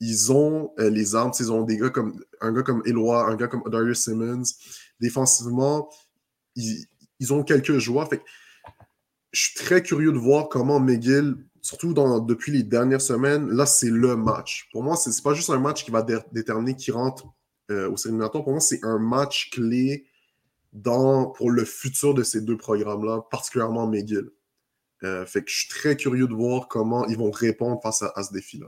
Ils ont euh, les armes. Ils ont des gars comme un gars comme Eloi, un gars comme Darius Simmons. Défensivement, ils, ont quelques joueurs. Fait je suis très curieux de voir comment McGill, surtout depuis les dernières semaines, là, c'est le match. Pour moi, ce n'est pas juste un match qui va déterminer qui rentre euh, au séminatoire. Pour moi, c'est un match clé dans, pour le futur de ces deux programmes-là, particulièrement McGill. Euh, fait que je suis très curieux de voir comment ils vont répondre face à, ce défi-là.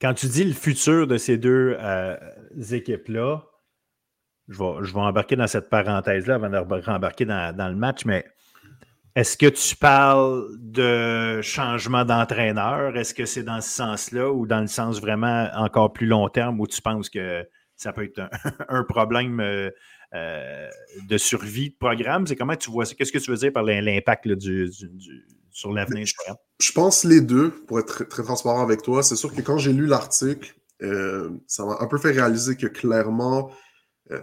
Quand tu dis le futur de ces deux euh, équipes-là, je vais, je vais, embarquer dans cette parenthèse-là avant de rembarquer dans, le match, mais est-ce que tu parles de changement d'entraîneur? Est-ce que c'est dans ce sens-là ou dans le sens vraiment encore plus long terme où tu penses que ça peut être un, problème euh, de survie de programme? C'est comment tu vois? Qu'est-ce que tu veux dire par l'impact du, sur l'avenir programme? Je pense les deux, pour être très, très transparent avec toi. C'est sûr que quand j'ai lu l'article, euh, ça m'a un peu fait réaliser que clairement, euh,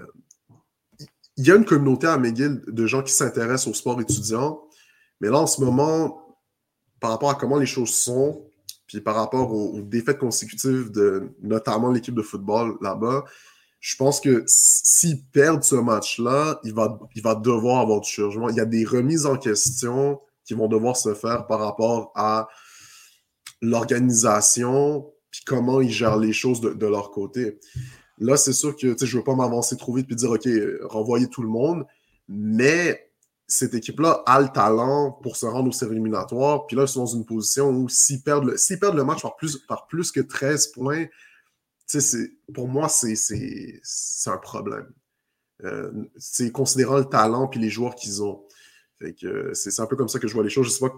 il y a une communauté à McGill de gens qui s'intéressent au sport étudiant. Mais là, en ce moment, par rapport à comment les choses sont, puis par rapport aux, aux défaites consécutives de notamment l'équipe de football là-bas, je pense que s'ils perdent ce match-là, il va, il va devoir avoir du changement. Il y a des remises en question qui vont devoir se faire par rapport à l'organisation, puis comment ils gèrent les choses de, leur côté. Là, c'est sûr que je ne veux pas m'avancer trop vite puis dire OK, renvoyer tout le monde, mais cette équipe-là a le talent pour se rendre aux séries éliminatoires. Puis là, ils sont dans une position où s'ils perdent, le, perdent le match par plus, par plus que 13 points, pour moi, c'est un problème. Euh, c'est considérant le talent puis les joueurs qu'ils ont. C'est un peu comme ça que je vois les choses. Je sais pas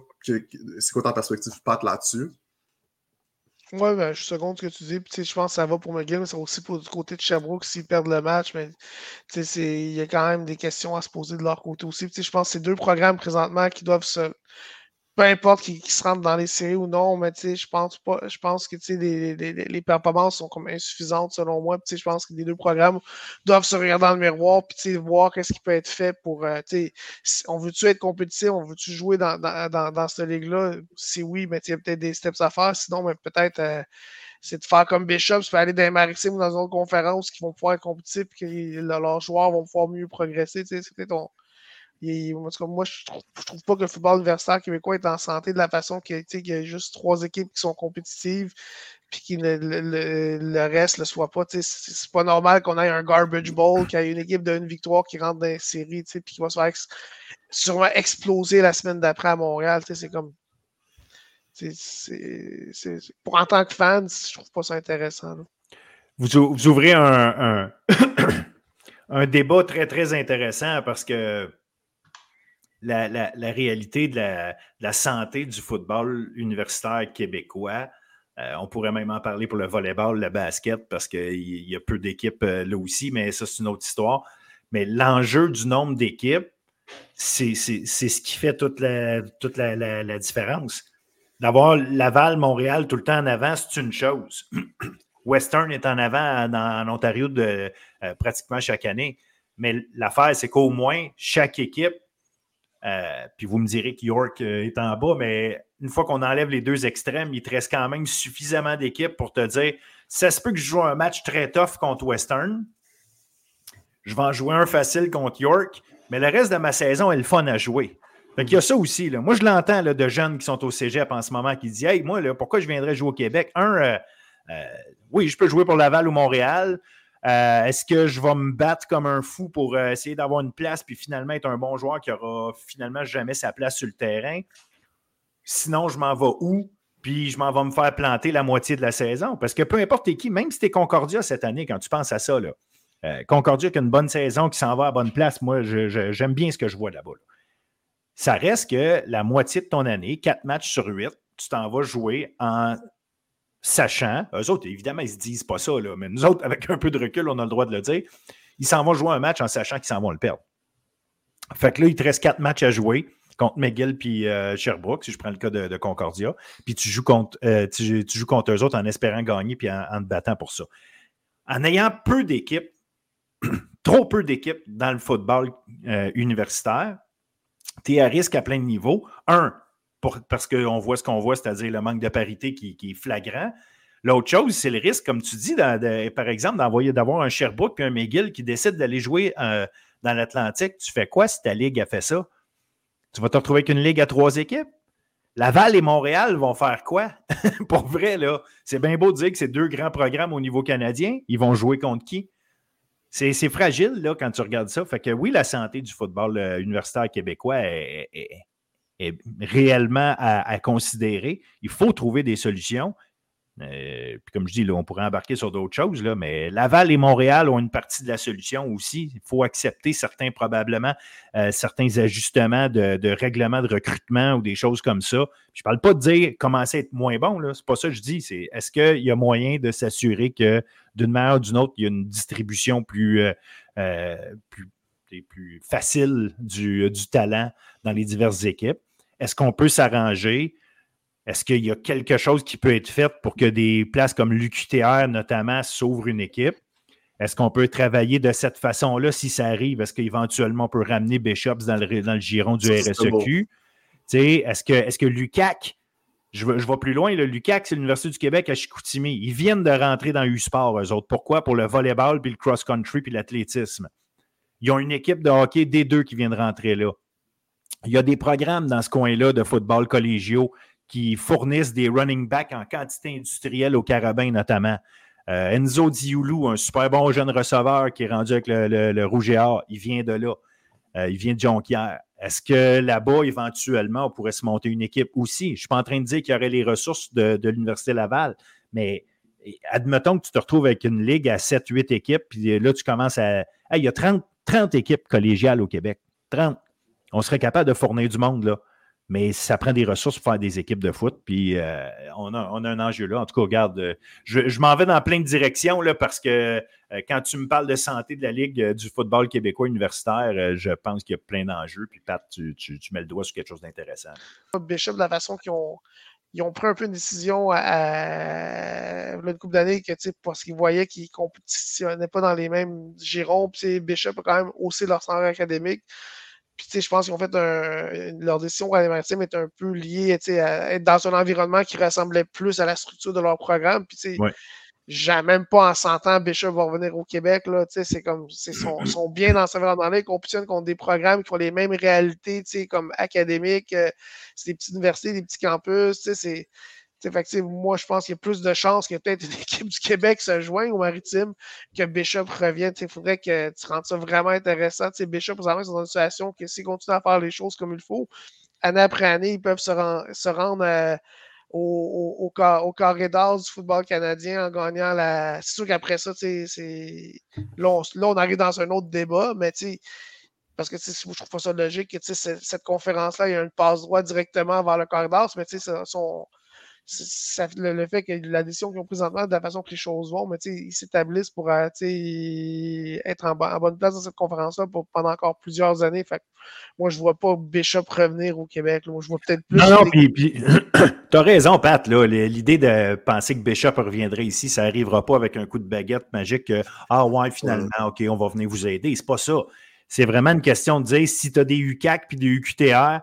c'est quoi ta perspective, Pat, là-dessus? Oui, ben, je seconde ce que tu dis. Je pense que ça va pour McGill, mais c'est aussi pour du côté de Sherbrooke s'ils perdent le match. Mais il y a quand même des questions à se poser de leur côté aussi. Je pense que c'est deux programmes présentement qui doivent se peu importe qui, qui, se rentre dans les séries ou non, mais je pense pas. Je pense que les, les, les, performances sont comme insuffisantes selon moi. Je pense que les deux programmes doivent se regarder dans le miroir et voir qu'est-ce qui peut être fait pour. Euh, on veut-tu être compétitif, on veut-tu jouer dans, dans, dans, dans cette ligue-là? Si oui, mais il y a peut-être des steps à faire. Sinon, mais peut-être euh, c'est de faire comme Bishop, peut aller dans les maritimes ou dans une autre conférence qui vont pouvoir être compétitifs et que leurs joueurs vont pouvoir mieux progresser. C'est peut-être moi, je trouve, trouve pas que le football universitaire québécois est en santé de la façon qu'il y a juste trois équipes qui sont compétitives puis que le, reste ne le soit pas. C'est pas normal qu'on ait un garbage bowl, qu'il y ait une équipe d'une victoire qui rentre dans les séries, puis qui va se faire sûrement exploser la semaine d'après à Montréal. C'est comme. pour en tant que fan, je trouve pas ça intéressant. Vous, vous, ouvrez un, un, un, débat très, très intéressant parce que la, réalité de la, santé du football universitaire québécois. Euh, on pourrait même en parler pour le volleyball, le basket, parce qu'il y a peu d'équipes euh, là aussi, mais ça, c'est une autre histoire. Mais l'enjeu du nombre d'équipes, c'est ce qui fait toute la, toute différence. D'avoir Laval, Montréal tout le temps en avant, c'est une chose. Western est en avant en, Ontario euh, pratiquement chaque année. Mais l'affaire, c'est qu'au moins, chaque équipe euh, puis vous me direz que York euh, est en bas, mais une fois qu'on enlève les deux extrêmes, il te reste quand même suffisamment d'équipes pour te dire ça se peut que je joue un match très tough contre Western. Je vais en jouer un facile contre York, mais le reste de ma saison est le fun à jouer. il y a ça aussi. Moi, je l'entends de jeunes qui sont au cégep en ce moment qui disent Hey, moi, pourquoi je viendrais jouer au Québec? Un, euh, oui, je peux jouer pour Laval ou Montréal. Euh, est-ce que je vais me battre comme un fou pour euh, essayer d'avoir une place puis finalement être un bon joueur qui aura finalement jamais sa place sur le terrain? Sinon, je m'en vais où? Puis je m'en vais me faire planter la moitié de la saison? Parce que peu importe qui, même si tu es Concordia cette année, quand tu penses à ça, là, euh, Concordia qui a une bonne saison, qui s'en va à bonne place, moi, j'aime bien ce que je vois là-bas. Ça reste que la moitié de ton année, quatre matchs sur huit, tu t'en vas jouer en sachant, eux autres, évidemment, ils se disent pas ça, là, mais nous autres, avec un peu de recul, on a le droit de le dire, ils s'en vont jouer un match en sachant qu'ils s'en vont le perdre. Fait que là, il te reste quatre matchs à jouer contre McGill puis euh, Sherbrooke, si je prends le cas de, Concordia, puis tu joues, contre, euh, tu, joues contre eux autres en espérant gagner puis en, te battant pour ça. En ayant peu d'équipes, trop peu d'équipes dans le football euh, universitaire, tu es à risque à plein de niveaux. Un, parce qu'on voit ce qu'on voit, c'est-à-dire le manque de parité qui, est flagrant. L'autre chose, c'est le risque, comme tu dis, par exemple, d'avoir un Sherbrooke et un McGill qui décide d'aller jouer euh, dans l'Atlantique. Tu fais quoi si ta ligue a fait ça? Tu vas te retrouver avec une ligue à trois équipes? Laval et Montréal vont faire quoi? Pour vrai, là, c'est bien beau de dire que c'est deux grands programmes au niveau canadien. Ils vont jouer contre qui? C'est fragile, là, quand tu regardes ça. Fait que oui, la santé du football euh, universitaire québécois est réellement à, considérer. Il faut trouver des solutions. Euh, puis comme je dis, on pourrait embarquer sur d'autres choses, là, mais Laval et Montréal ont une partie de la solution aussi. Il faut accepter certains, probablement, euh, certains ajustements de, de, règlement de recrutement ou des choses comme ça. Je ne parle pas de dire commencer à être moins bon, Ce n'est pas ça que je dis. C'est est-ce qu'il y a moyen de s'assurer que d'une manière ou d'une autre, il y a une distribution plus, euh, plus, plus facile du, du talent dans les diverses équipes? Est-ce qu'on peut s'arranger? Est-ce qu'il y a quelque chose qui peut être fait pour que des places comme l'UQTR, notamment, s'ouvrent une équipe? Est-ce qu'on peut travailler de cette façon-là si ça arrive? Est-ce qu'éventuellement on peut ramener Bishops dans le, dans le giron du RSEQ? Est-ce que, est que l'UCAC, je, je vais plus loin, le l'UCAC, c'est l'Université du Québec à Chicoutimi. Ils viennent de rentrer dans U-Sport, eux autres. Pourquoi? Pour le volleyball, puis le cross-country, puis l'athlétisme. Ils ont une équipe de hockey des deux qui vient de rentrer là. Il y a des programmes dans ce coin-là de football collégiaux qui fournissent des running backs en quantité industrielle au Carabin notamment. Euh, Enzo Dioulou, un super bon jeune receveur qui est rendu avec le, Rouge et Or, il vient de là. Euh, il vient de Jonquière. Est-ce que là-bas, éventuellement, on pourrait se monter une équipe aussi? Je ne suis pas en train de dire qu'il y aurait les ressources de, l'Université Laval, mais admettons que tu te retrouves avec une ligue à 7-8 équipes, puis là, tu commences à. il y a 30, 30 équipes collégiales au Québec. 30. On serait capable de fournir du monde, là mais ça prend des ressources pour faire des équipes de foot. Puis euh, on, a, un enjeu là. En tout cas, regarde, euh, je, m'en vais dans plein de directions là, parce que euh, quand tu me parles de santé de la Ligue du football québécois universitaire, je pense qu'il y a plein d'enjeux. Puis Pat, tu, mets le doigt sur quelque chose d'intéressant. Bishop, de la façon qu'ils ont, ils ont pris un peu une décision à, une couple d'années que, parce qu'ils voyaient qu'ils ne compétitionnaient pas dans les mêmes girons. Puis Bishop a quand même haussé leur standard académique. Puis, je pense qu'ils ont fait un, leur décision maritime est un peu liée à être dans un environnement qui ressemblait plus à la structure de leur programme. Puis, tu sais, même pas en 100 ans, Bishop va revenir au Québec. Là, c'est comme, ils sont, sont, bien dans ce environnement-là. Ils compétitionnent contre des programmes qui ont les mêmes réalités, comme académiques. Euh, c'est des petites universités, des petits campus. C'est fait moi, je pense qu'il y a plus de chances que peut-être une équipe du Québec se joigne au maritime que Bishop revienne. Il faudrait que tu rendes ça vraiment intéressant. T'sais, Bishop, présentement, c'est dans une situation que s'ils continuent à faire les choses comme il faut, année après année, ils peuvent se, rendre euh, au, au, au, carré du football canadien en gagnant la. C'est sûr qu'après ça, c'est. Là on, là, on arrive dans un autre débat, mais tu parce que je trouve pas ça logique que cette conférence-là, il y a une passe droit directement vers le corridor, mais son, ça, le, fait que la décision qu'ils ont présentement, de la façon que les choses vont, mais ils s'établissent pour euh, être en, bonne place dans cette conférence-là pendant encore plusieurs années. Fait moi, je ne vois pas Bishop revenir au Québec. Moi, je vois peut-être plus. Non, non, puis, tu as raison, Pat. L'idée de penser que Bishop reviendrait ici, ça n'arrivera pas avec un coup de baguette magique. Que, ah ouais, finalement, OK, on va venir vous aider. C'est pas ça. C'est vraiment une question de dire si tu as des UCAC puis des UQTR,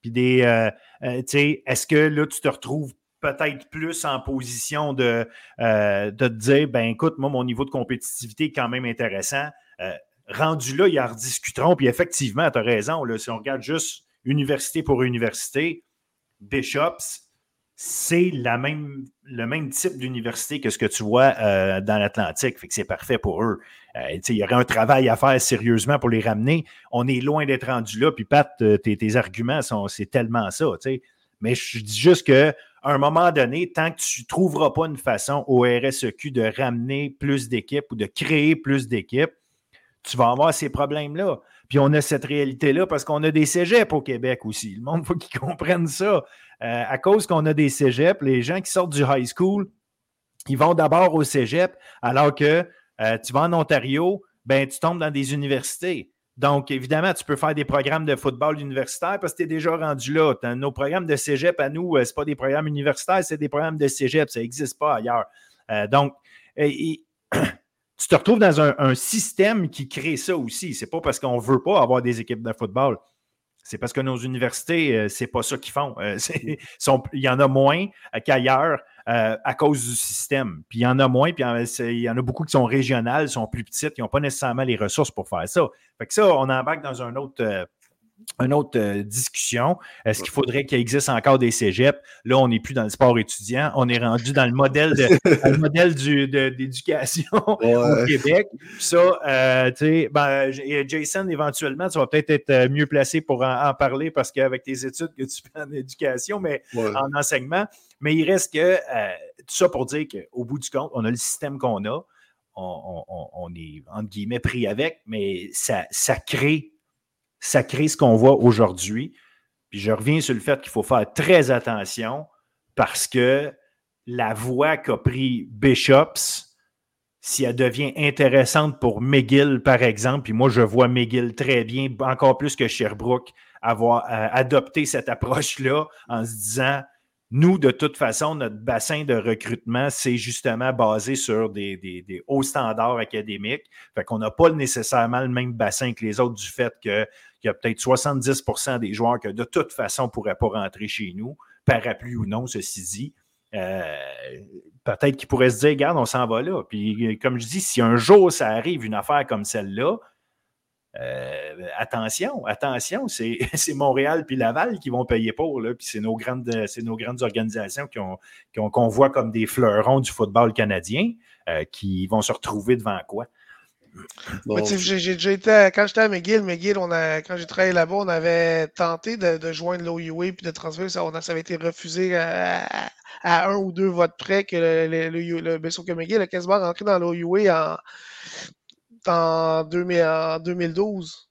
puis des. Euh, euh, sais, est-ce que là, tu te retrouves peut-être plus en position de, euh, de te dire, ben écoute, moi, mon niveau de compétitivité est quand même intéressant. Euh, rendu là, ils en rediscuteront. Puis effectivement, tu as raison. Là, si on regarde juste université pour université, Bishops, c'est la même, le même type d'université que ce que tu vois euh, dans l'Atlantique. Fait que c'est parfait pour eux. il y aurait un travail à faire sérieusement pour les ramener. On est loin d'être rendu là. Puis Pat, tes, arguments, sont, c'est tellement ça. Mais je dis juste que à un moment donné, tant que tu ne trouveras pas une façon au RSEQ de ramener plus d'équipes ou de créer plus d'équipes, tu vas avoir ces problèmes-là. Puis on a cette réalité-là parce qu'on a des cégeps au Québec aussi. Le monde, faut qu'ils comprennent ça. Euh, à cause qu'on a des cégeps, les gens qui sortent du high school, ils vont d'abord au cégep, alors que euh, tu vas en Ontario, ben, tu tombes dans des universités. Donc, évidemment, tu peux faire des programmes de football universitaire parce que tu es déjà rendu là. Nos programmes de cégep à nous, euh, ce pas des programmes universitaires, c'est des programmes de cégep. Ça n'existe pas ailleurs. Euh, donc, tu te retrouves dans un, système qui crée ça aussi. Ce n'est pas parce qu'on ne veut pas avoir des équipes de football. C'est parce que nos universités, euh, c'est pas ça qu'ils font. il y en a moins qu'ailleurs. Euh, à cause du système. Puis il y en a moins, puis il y en a beaucoup qui sont régionales, sont plus petites, qui n'ont pas nécessairement les ressources pour faire ça. Fait que ça, on embarque dans un autre. Euh, une autre euh, discussion. Est-ce qu'il faudrait qu'il existe encore des cégeps? Là, on n'est plus dans le sport étudiant. On est rendu dans le modèle, de, modèle d'éducation au Québec. ça, tu sais, ben, Jason, éventuellement, tu vas peut-être être mieux placé pour en, parler parce qu'avec tes études que tu fais en éducation, mais en enseignement, mais il reste que, euh, tu ça pour dire qu'au bout du compte, on a le système qu'on a. On, est, entre guillemets, pris avec, mais ça, ça crée, ça crée ce qu'on voit aujourd'hui. Puis je reviens sur le fait qu'il faut faire très attention parce que la voie qu'a pris Bishops, si elle devient intéressante pour McGill, par exemple, puis moi, je vois McGill très bien, encore plus que Sherbrooke, avoir euh, adopté cette approche-là en se disant, nous, de toute façon, notre bassin de recrutement, c'est justement basé sur des, hauts standards académiques. Fait qu'on n'a pas nécessairement le même bassin que les autres du fait qu'il y a peut-être 70% des joueurs que de toute façon ne pourraient pas rentrer chez nous, parapluie ou non, ceci dit. Euh, peut-être qu'il pourrait se dire, regarde, on s'en va là. Puis, comme je dis, si un jour ça arrive, une affaire comme celle-là, euh, attention, attention, c'est Montréal puis Laval qui vont payer pour, là, puis c'est nos, grandes, nos grandes organisations qu'on qui ont, voit comme des fleurons du football canadien euh, qui vont se retrouver devant quoi? J'ai déjà été, quand j'étais à McGill, McGill, on a, quand j'ai travaillé là-bas, on avait tenté de, de joindre l'OUA puis de transférer, ça, ça avait été refusé à, à un ou deux votes près que le, le, le, le que McGill a quasiment rentré dans l'OUA en, en, 2012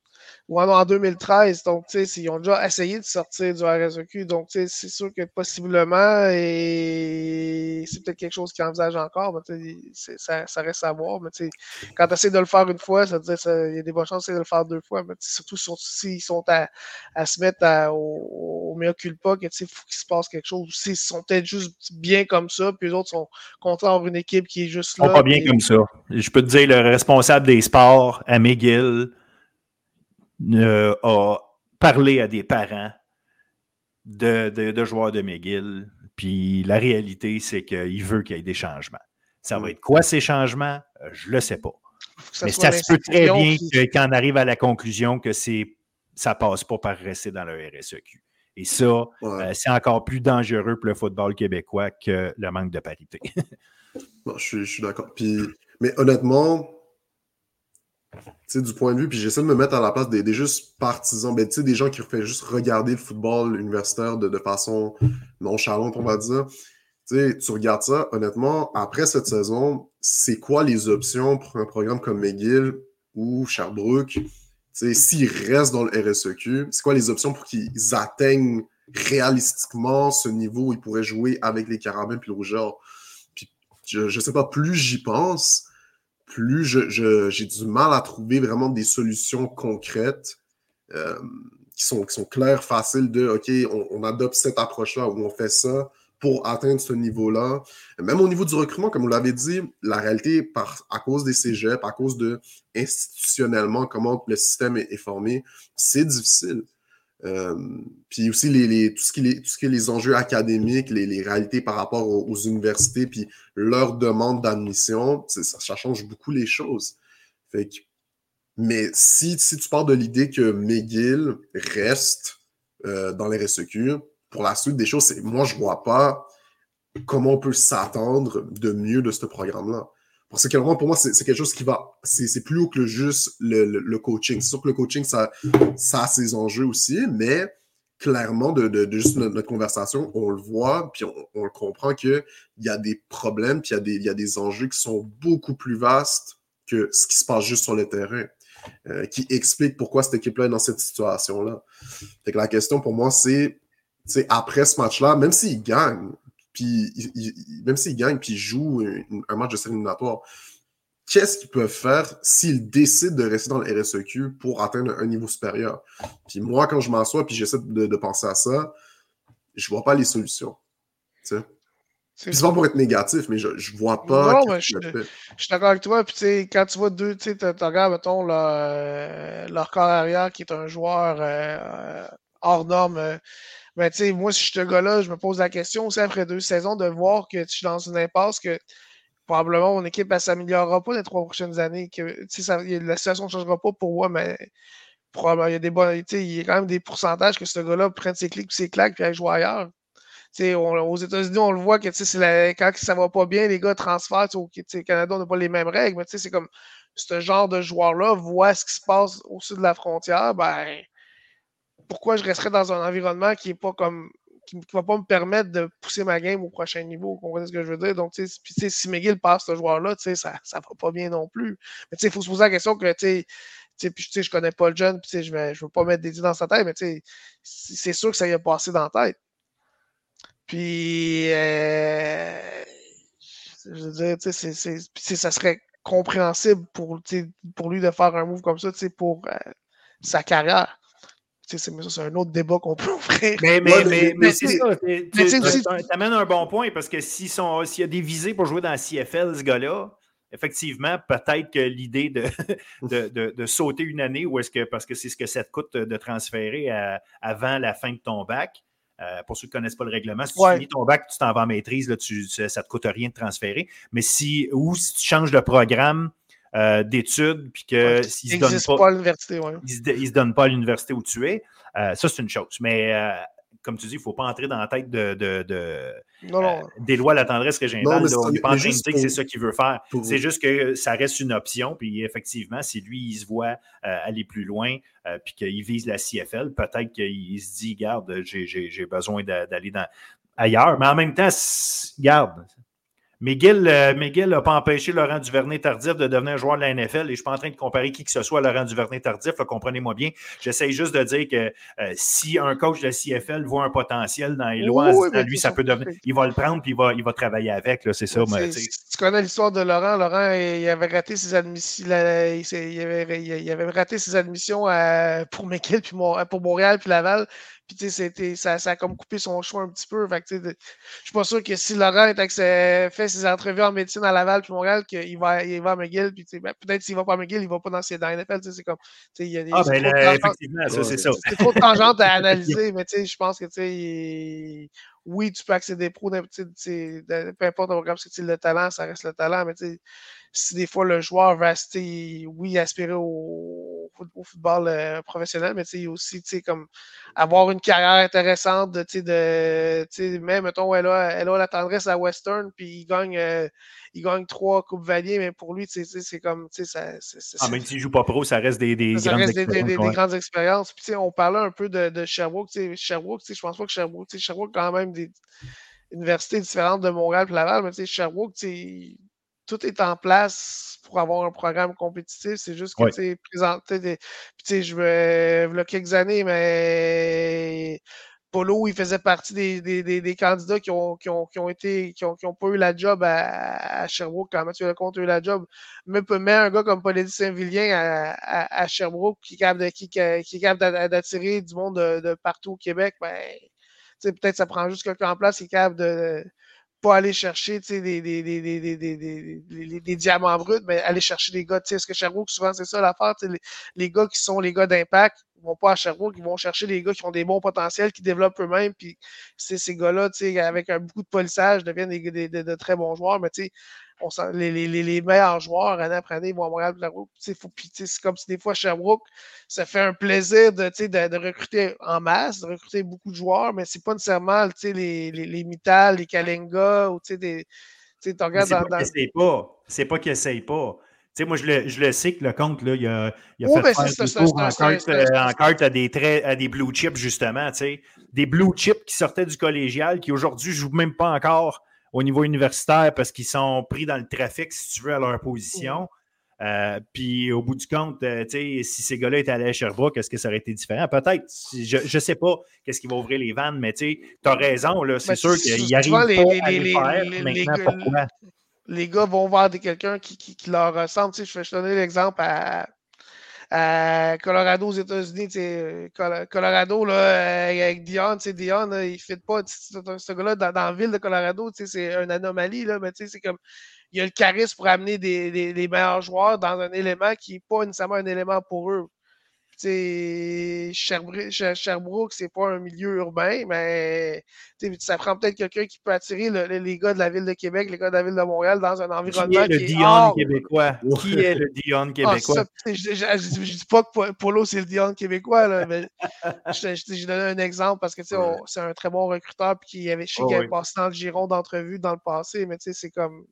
ou en 2013. Donc, tu sais, ils ont déjà essayé de sortir du RSEQ. Donc, tu sais, c'est sûr que possiblement, et c'est peut-être quelque chose qu'ils envisagent encore, mais ça, ça reste à voir. Mais tu sais, quand tu essaies de le faire une fois, ça veut dire il y a des bonnes chances de le faire deux fois. Mais surtout s'ils sont à, à, se mettre à, au, au mea culpa, que tu sais, faut qu'il se passe quelque chose. S'ils sont peut-être juste bien comme ça, puis les autres sont contents d'avoir une équipe qui est juste là. Ils sont pas bien comme ça. Je peux te dire, le responsable des sports à McGill, a parlé à des parents de, joueurs de McGill. Puis la réalité, c'est qu'il veut qu'il y ait des changements. Ça va mm. être quoi ces changements? Euh, je ne le sais pas. Mais ça se peut très bien qu'on arrive à la conclusion que c'est ça passe pas par rester dans le RSEQ. Et ça, euh, c'est encore plus dangereux pour le football québécois que le manque de parité. je suis, je suis d'accord. Mais honnêtement, du point de vue, puis j'essaie de me mettre à la place des, juste partisans, ben, des gens qui font juste regarder le football universitaire de, façon nonchalante, on va dire. tu regardes ça, honnêtement, après cette saison, c'est quoi les options pour un programme comme McGill ou Sherbrooke? S'ils restent dans le RSEQ, c'est quoi les options pour qu'ils atteignent réalistiquement ce niveau où ils pourraient jouer avec les Carabins et le Rougeur? Puis, je ne sais pas, plus j'y pense, plus j'ai du mal à trouver vraiment des solutions concrètes euh, qui, sont, qui sont claires, faciles de OK, on, adopte cette approche-là ou on fait ça pour atteindre ce niveau-là. Même au niveau du recrutement, comme vous l'avez dit, la réalité, par, à cause des cégeps, à cause de institutionnellement comment le système est formé, c'est difficile. Euh, puis aussi, les, tout, ce qui est, tout ce qui est les enjeux académiques, les, réalités par rapport aux, universités, puis leur demande d'admission, ça, change beaucoup les choses. Mais si, si tu pars de l'idée que McGill reste euh, dans les RSEQ, pour la suite des choses, moi, je vois pas comment on peut s'attendre de mieux de ce programme-là. Parce que pour moi, c'est quelque chose qui va. C'est plus haut que juste le, coaching. C'est sûr que le coaching, ça, ça a ses enjeux aussi, mais clairement, de, juste notre, conversation, on le voit, puis on, le comprend qu'il y a des problèmes, puis il y, a des, enjeux qui sont beaucoup plus vastes que ce qui se passe juste sur le terrain, euh, qui explique pourquoi cette équipe-là est dans cette situation-là. la question pour moi, c'est après ce match-là, même s'ils gagnent, puis même s'ils gagnent puis ils jouent un, match de série éliminatoire, qu'est-ce qu'ils peuvent faire s'ils décident de rester dans le RSEQ pour atteindre un niveau supérieur? Puis moi, quand je m'assois puis j'essaie de, penser à ça, je vois pas les solutions. Tu sais? C'est pas pour être négatif, mais je, je vois pas. Non, mais je, suis d'accord avec toi. Puis, quand tu vois deux, tu regardes, mettons, euh, leur corps arrière qui est un joueur euh, hors norme. Euh, mais tu sais, moi, si je suis ce gars-là, je me pose la question aussi après deux saisons de voir que je suis dans une impasse que probablement mon équipe ne s'améliorera pas les trois prochaines années. Que, ça, la situation ne changera pas pour moi, mais probablement, il y a des bonnes, il y a quand même des pourcentages que ce gars-là prenne ses clics ses claques et aille jouer ailleurs. aux États-Unis, on le voit que la, quand ça va pas bien, les gars transfèrent. Au Canada, on n'a pas les mêmes règles, mais c'est comme ce genre de joueur-là voit ce qui se passe au sud de la frontière, ben pourquoi je resterais dans un environnement qui n'est pas comme qui, va pas me permettre de pousser ma game au prochain niveau. Vous comprenez ce que je veux dire? Donc, si McGill passe ce joueur-là, ça ne va pas bien non plus. Mais il faut se poser la question que, tu sais, puis je connais pas le jeune, puis je ne veux pas mettre des idées dans sa tête, mais c'est sûr que ça y a passé dans la tête. Puis, euh, je veux dire, ça serait compréhensible pour, pour lui de faire un move comme ça pour euh, sa carrière. C'est un autre débat qu'on peut ouvrir. Mais, mais, mais, c'est ça. Tu amènes un bon point parce que s'il y a des visées pour jouer dans la CFL, ce gars-là, effectivement, peut-être que l'idée de, de, de, sauter une année, ou est-ce que parce que c'est ce que ça te coûte de transférer avant la fin de ton bac, euh, pour ceux qui ne connaissent pas le règlement, si tu finis ton bac, tu t'en vas en maîtrise, là, tu, ça ne te coûte rien de transférer. Mais si, ou si tu changes de programme euh, d'études, puis que s'ils ne se donnent pas, à l'université, ils, se, donnent pas à l'université où tu es, euh, ça c'est une chose. Mais comme tu dis, il ne faut pas entrer dans la tête de, de, de euh, des lois la tendresse régionale. On n'est pas en train de dire que c'est ça qu'il veut faire. C'est juste que ça reste une option. Puis effectivement, si lui, il se voit euh, aller plus loin, euh, puis qu'il vise la CFL, peut-être qu'il se dit, garde, j'ai besoin d'aller ailleurs. Mais en même temps, garde, McGill euh, n'a pas empêché Laurent Duvernay-Tardif de devenir joueur de la NFL et je ne suis pas en train de comparer qui que ce soit à Laurent Duvernay-Tardif, comprenez-moi bien. J'essaie juste de dire que euh, si un coach de la CFL voit un potentiel dans les lois, lui, ça peut devenir. Il va le prendre puis il va, il va travailler avec, c'est ça. tu connais l'histoire de Laurent? Laurent, il avait raté ses admissions, il avait, il avait raté ses admissions pour McGill, puis pour Montréal puis Laval. Puis, tu sais, ça, ça a comme coupé son choix un petit peu. Fait que, je suis pas sûr que si Laurent fait ses entrevues en médecine à Laval puis Montréal, qu'il va, il va à McGill. Puis, ben, peut-être s'il va pas à McGill, il va pas dans, ses, dans NFL. C'est comme, il y a des. Ah, ben, effectivement, ça, c'est ça. C'est trop de tangentes à analyser, mais tu sais, je pense que, tu sais, oui, tu peux accéder pro, peu importe le programme, c'est le talent, ça reste le talent, mais tu sais, si des fois le joueur va rester, oui, aspirer au, au football euh, professionnel, mais aussi comme avoir une carrière intéressante de, de même, mettons, elle a, elle a la tendresse à Western, puis il gagne, euh, il gagne trois Coupes Valier, mais pour lui, c'est comme. Ça, ah, même s'il ne joue pas pro, ça reste des, des, ça grandes, reste expériences, des, des, grandes expériences. Puis, on parlait un peu de, de Sherbrooke. Sherbrooke, je pense pas que Sherbrooke, Sherbrooke, quand même, des universités différentes de Montréal et Laval, mais Sherbrooke, tout est en place pour avoir un programme compétitif. C'est juste que, tu sais, présenter des. Puis, tu sais, je me. Il y a quelques années, mais. Polo, il faisait partie des, des, des, candidats qui ont, qui ont, qui ont été, qui ont, qui ont pas eu la job à, à Sherbrooke quand Mathieu Lecomte a eu la job. Mais, mais un gars comme Paul Saint-Vilien à, à, à, Sherbrooke qui est capable, qui, qui est capable d'attirer du monde de, de, partout au Québec, ben, peut-être ça prend juste quelqu'un en place qui est capable de, aller chercher des, diamants bruts, mais aller chercher des gars. Est-ce que Sherbrooke, souvent, c'est ça l'affaire? Les, les gars qui sont les gars d'impact, ils vont pas à Sherbrooke, ils vont chercher des gars qui ont des bons potentiels, qui développent eux-mêmes. Puis ces gars-là, avec un, beaucoup de polissage, deviennent des, de très bons joueurs. Mais on les, les, les, meilleurs joueurs, année après année, ils vont à Montréal. C'est comme si des fois, Sherbrooke, ça fait un plaisir de, de, de, recruter en masse, de recruter beaucoup de joueurs, mais c'est pas nécessairement les, les, les Mittal, les Kalenga, ou des. Tu regardes dans. Pas c'est pas qu'ils n'essayent pas. Tu sais, moi, je le, je le, sais que le compte, là, il a, il a fait ben, faire des tours en carte, en carte à des, traits, à des blue chips, justement. Tu sais. Des blue chips qui sortaient du collégial, qui aujourd'hui ne jouent même pas encore au niveau universitaire parce qu'ils sont pris dans le trafic, si tu veux, à leur position. Euh, puis au bout du compte, euh, si ces gars-là étaient allés à Sherbrooke, est-ce que ça aurait été différent? Peut-être. Je ne sais pas qu'est-ce qui va ouvrir les vannes, mais tu as raison. C'est ben, sûr qu'il arrive pas les, à les, les, faire. Maintenant, pourquoi? Les gars vont voir quelqu'un qui, qui, qui, leur ressemble. Je vais te donner l'exemple à, à Colorado aux États-Unis, Colorado là, avec Dion, Dion, il ne fait pas. Ce gars-là, dans, dans, la ville de Colorado, c'est une anomalie, là, mais c'est comme il y a le charisme pour amener des, des, des, meilleurs joueurs dans un élément qui n'est pas nécessairement un élément pour eux. Sherbrooke, Sherbrooke c'est pas un milieu urbain, mais ça prend peut-être quelqu'un qui peut attirer les gars de la ville de Québec, les gars de la ville de Montréal dans un environnement qui est le Dion québécois? Qui est le Dion québécois? je, ne dis pas que Polo, c'est le Dion québécois, là, mais je, donné un exemple parce que c'est un très bon recruteur puis qui avait, je sais oh, passé dans le giron d'entrevue dans le passé, mais c'est comme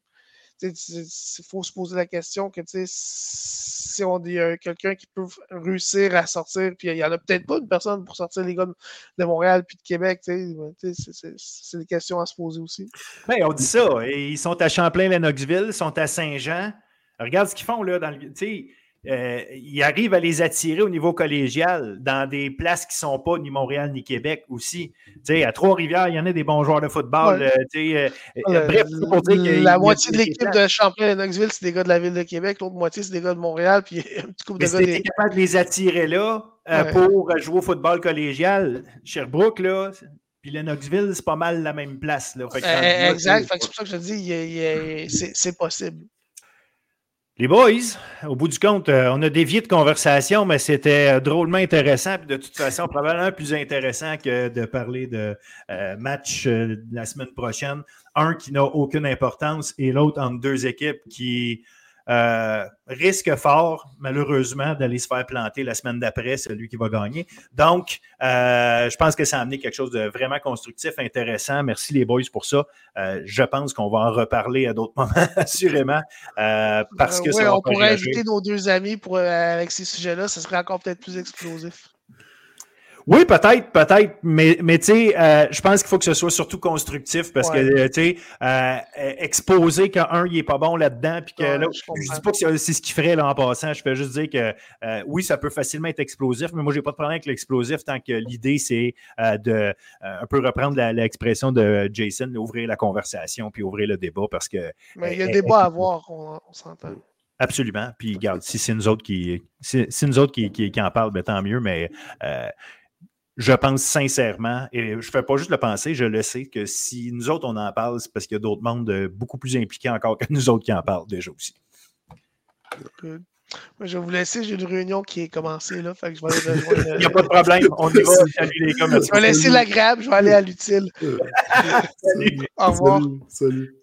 il faut se poser la question que si on dit quelqu'un qui peut réussir à sortir, puis il n'y en a peut-être pas une personne pour sortir les gars de Montréal puis de Québec, c'est des questions à se poser aussi. Ben, on dit ça. Ils sont à Champlain-Lennoxville, ils sont à Saint-Jean. Regarde ce qu'ils font là dans le. Euh, ils arrivent à les attirer au niveau collégial dans des places qui ne sont pas ni Montréal ni Québec aussi. à Trois-Rivières, il y en a des bons joueurs de football. Euh, euh, bref, pour dire que La moitié de l'équipe de Champlain-Lennoxville, c'est des gars de la ville de Québec. L'autre moitié, c'est des gars de Montréal. Puis un petit couple de gars. Des... capable de les attirer là pour jouer au football collégial. Sherbrooke, là, puis Lennoxville, c'est pas mal la même place. Là. exact. C'est pour ça que je te dis, c'est possible. Les boys, au bout du compte, euh, on a dévié de conversation, mais c'était euh, drôlement intéressant. Puis de toute façon, probablement plus intéressant que de parler de euh, match la semaine prochaine. Un qui n'a aucune importance et l'autre entre deux équipes qui euh, risque fort, malheureusement, d'aller se faire planter la semaine d'après, celui qui va gagner. Donc, euh, je pense que ça a amené quelque chose de vraiment constructif, intéressant. Merci les boys pour ça. Euh, je pense qu'on va en reparler à d'autres moments, assurément, parce que on pourrait inviter nos deux amis pour, avec ces sujets-là, ce serait encore peut-être plus explosif. Oui, peut-être, peut-être, mais, mais tu sais, euh, je pense qu'il faut que ce soit surtout constructif parce que, euh, tu sais, euh, exposer qu'un, il est pas bon là-dedans, puis que là, je, dis pas que c'est ce qu'il ferait là en passant, je fais juste dire que oui, ça peut facilement être explosif, mais moi, j'ai pas de problème avec l'explosif tant que l'idée, c'est de un peu reprendre l'expression de Jason, ouvrir la conversation puis ouvrir le débat parce que. Mais il y a débat à avoir, on, s'entend. Absolument. Puis, regarde, si c'est nous autres qui, si, nous autres qui, qui, en parlent, ben, tant mieux, mais je pense sincèrement, et je ne fais pas juste le penser, je le sais, que si nous autres, on en parle, c'est parce qu'il y a d'autres mondes euh, beaucoup plus impliqués encore que nous autres qui en parlent déjà aussi. je vais vous laisser, j'ai une réunion qui est commencée là, fait que je vais aller rejoindre. Il n'y a pas de problème, on y va. Salut les gars. Je vais laisser l'agréable, je vais aller à l'utile. Au revoir. salut.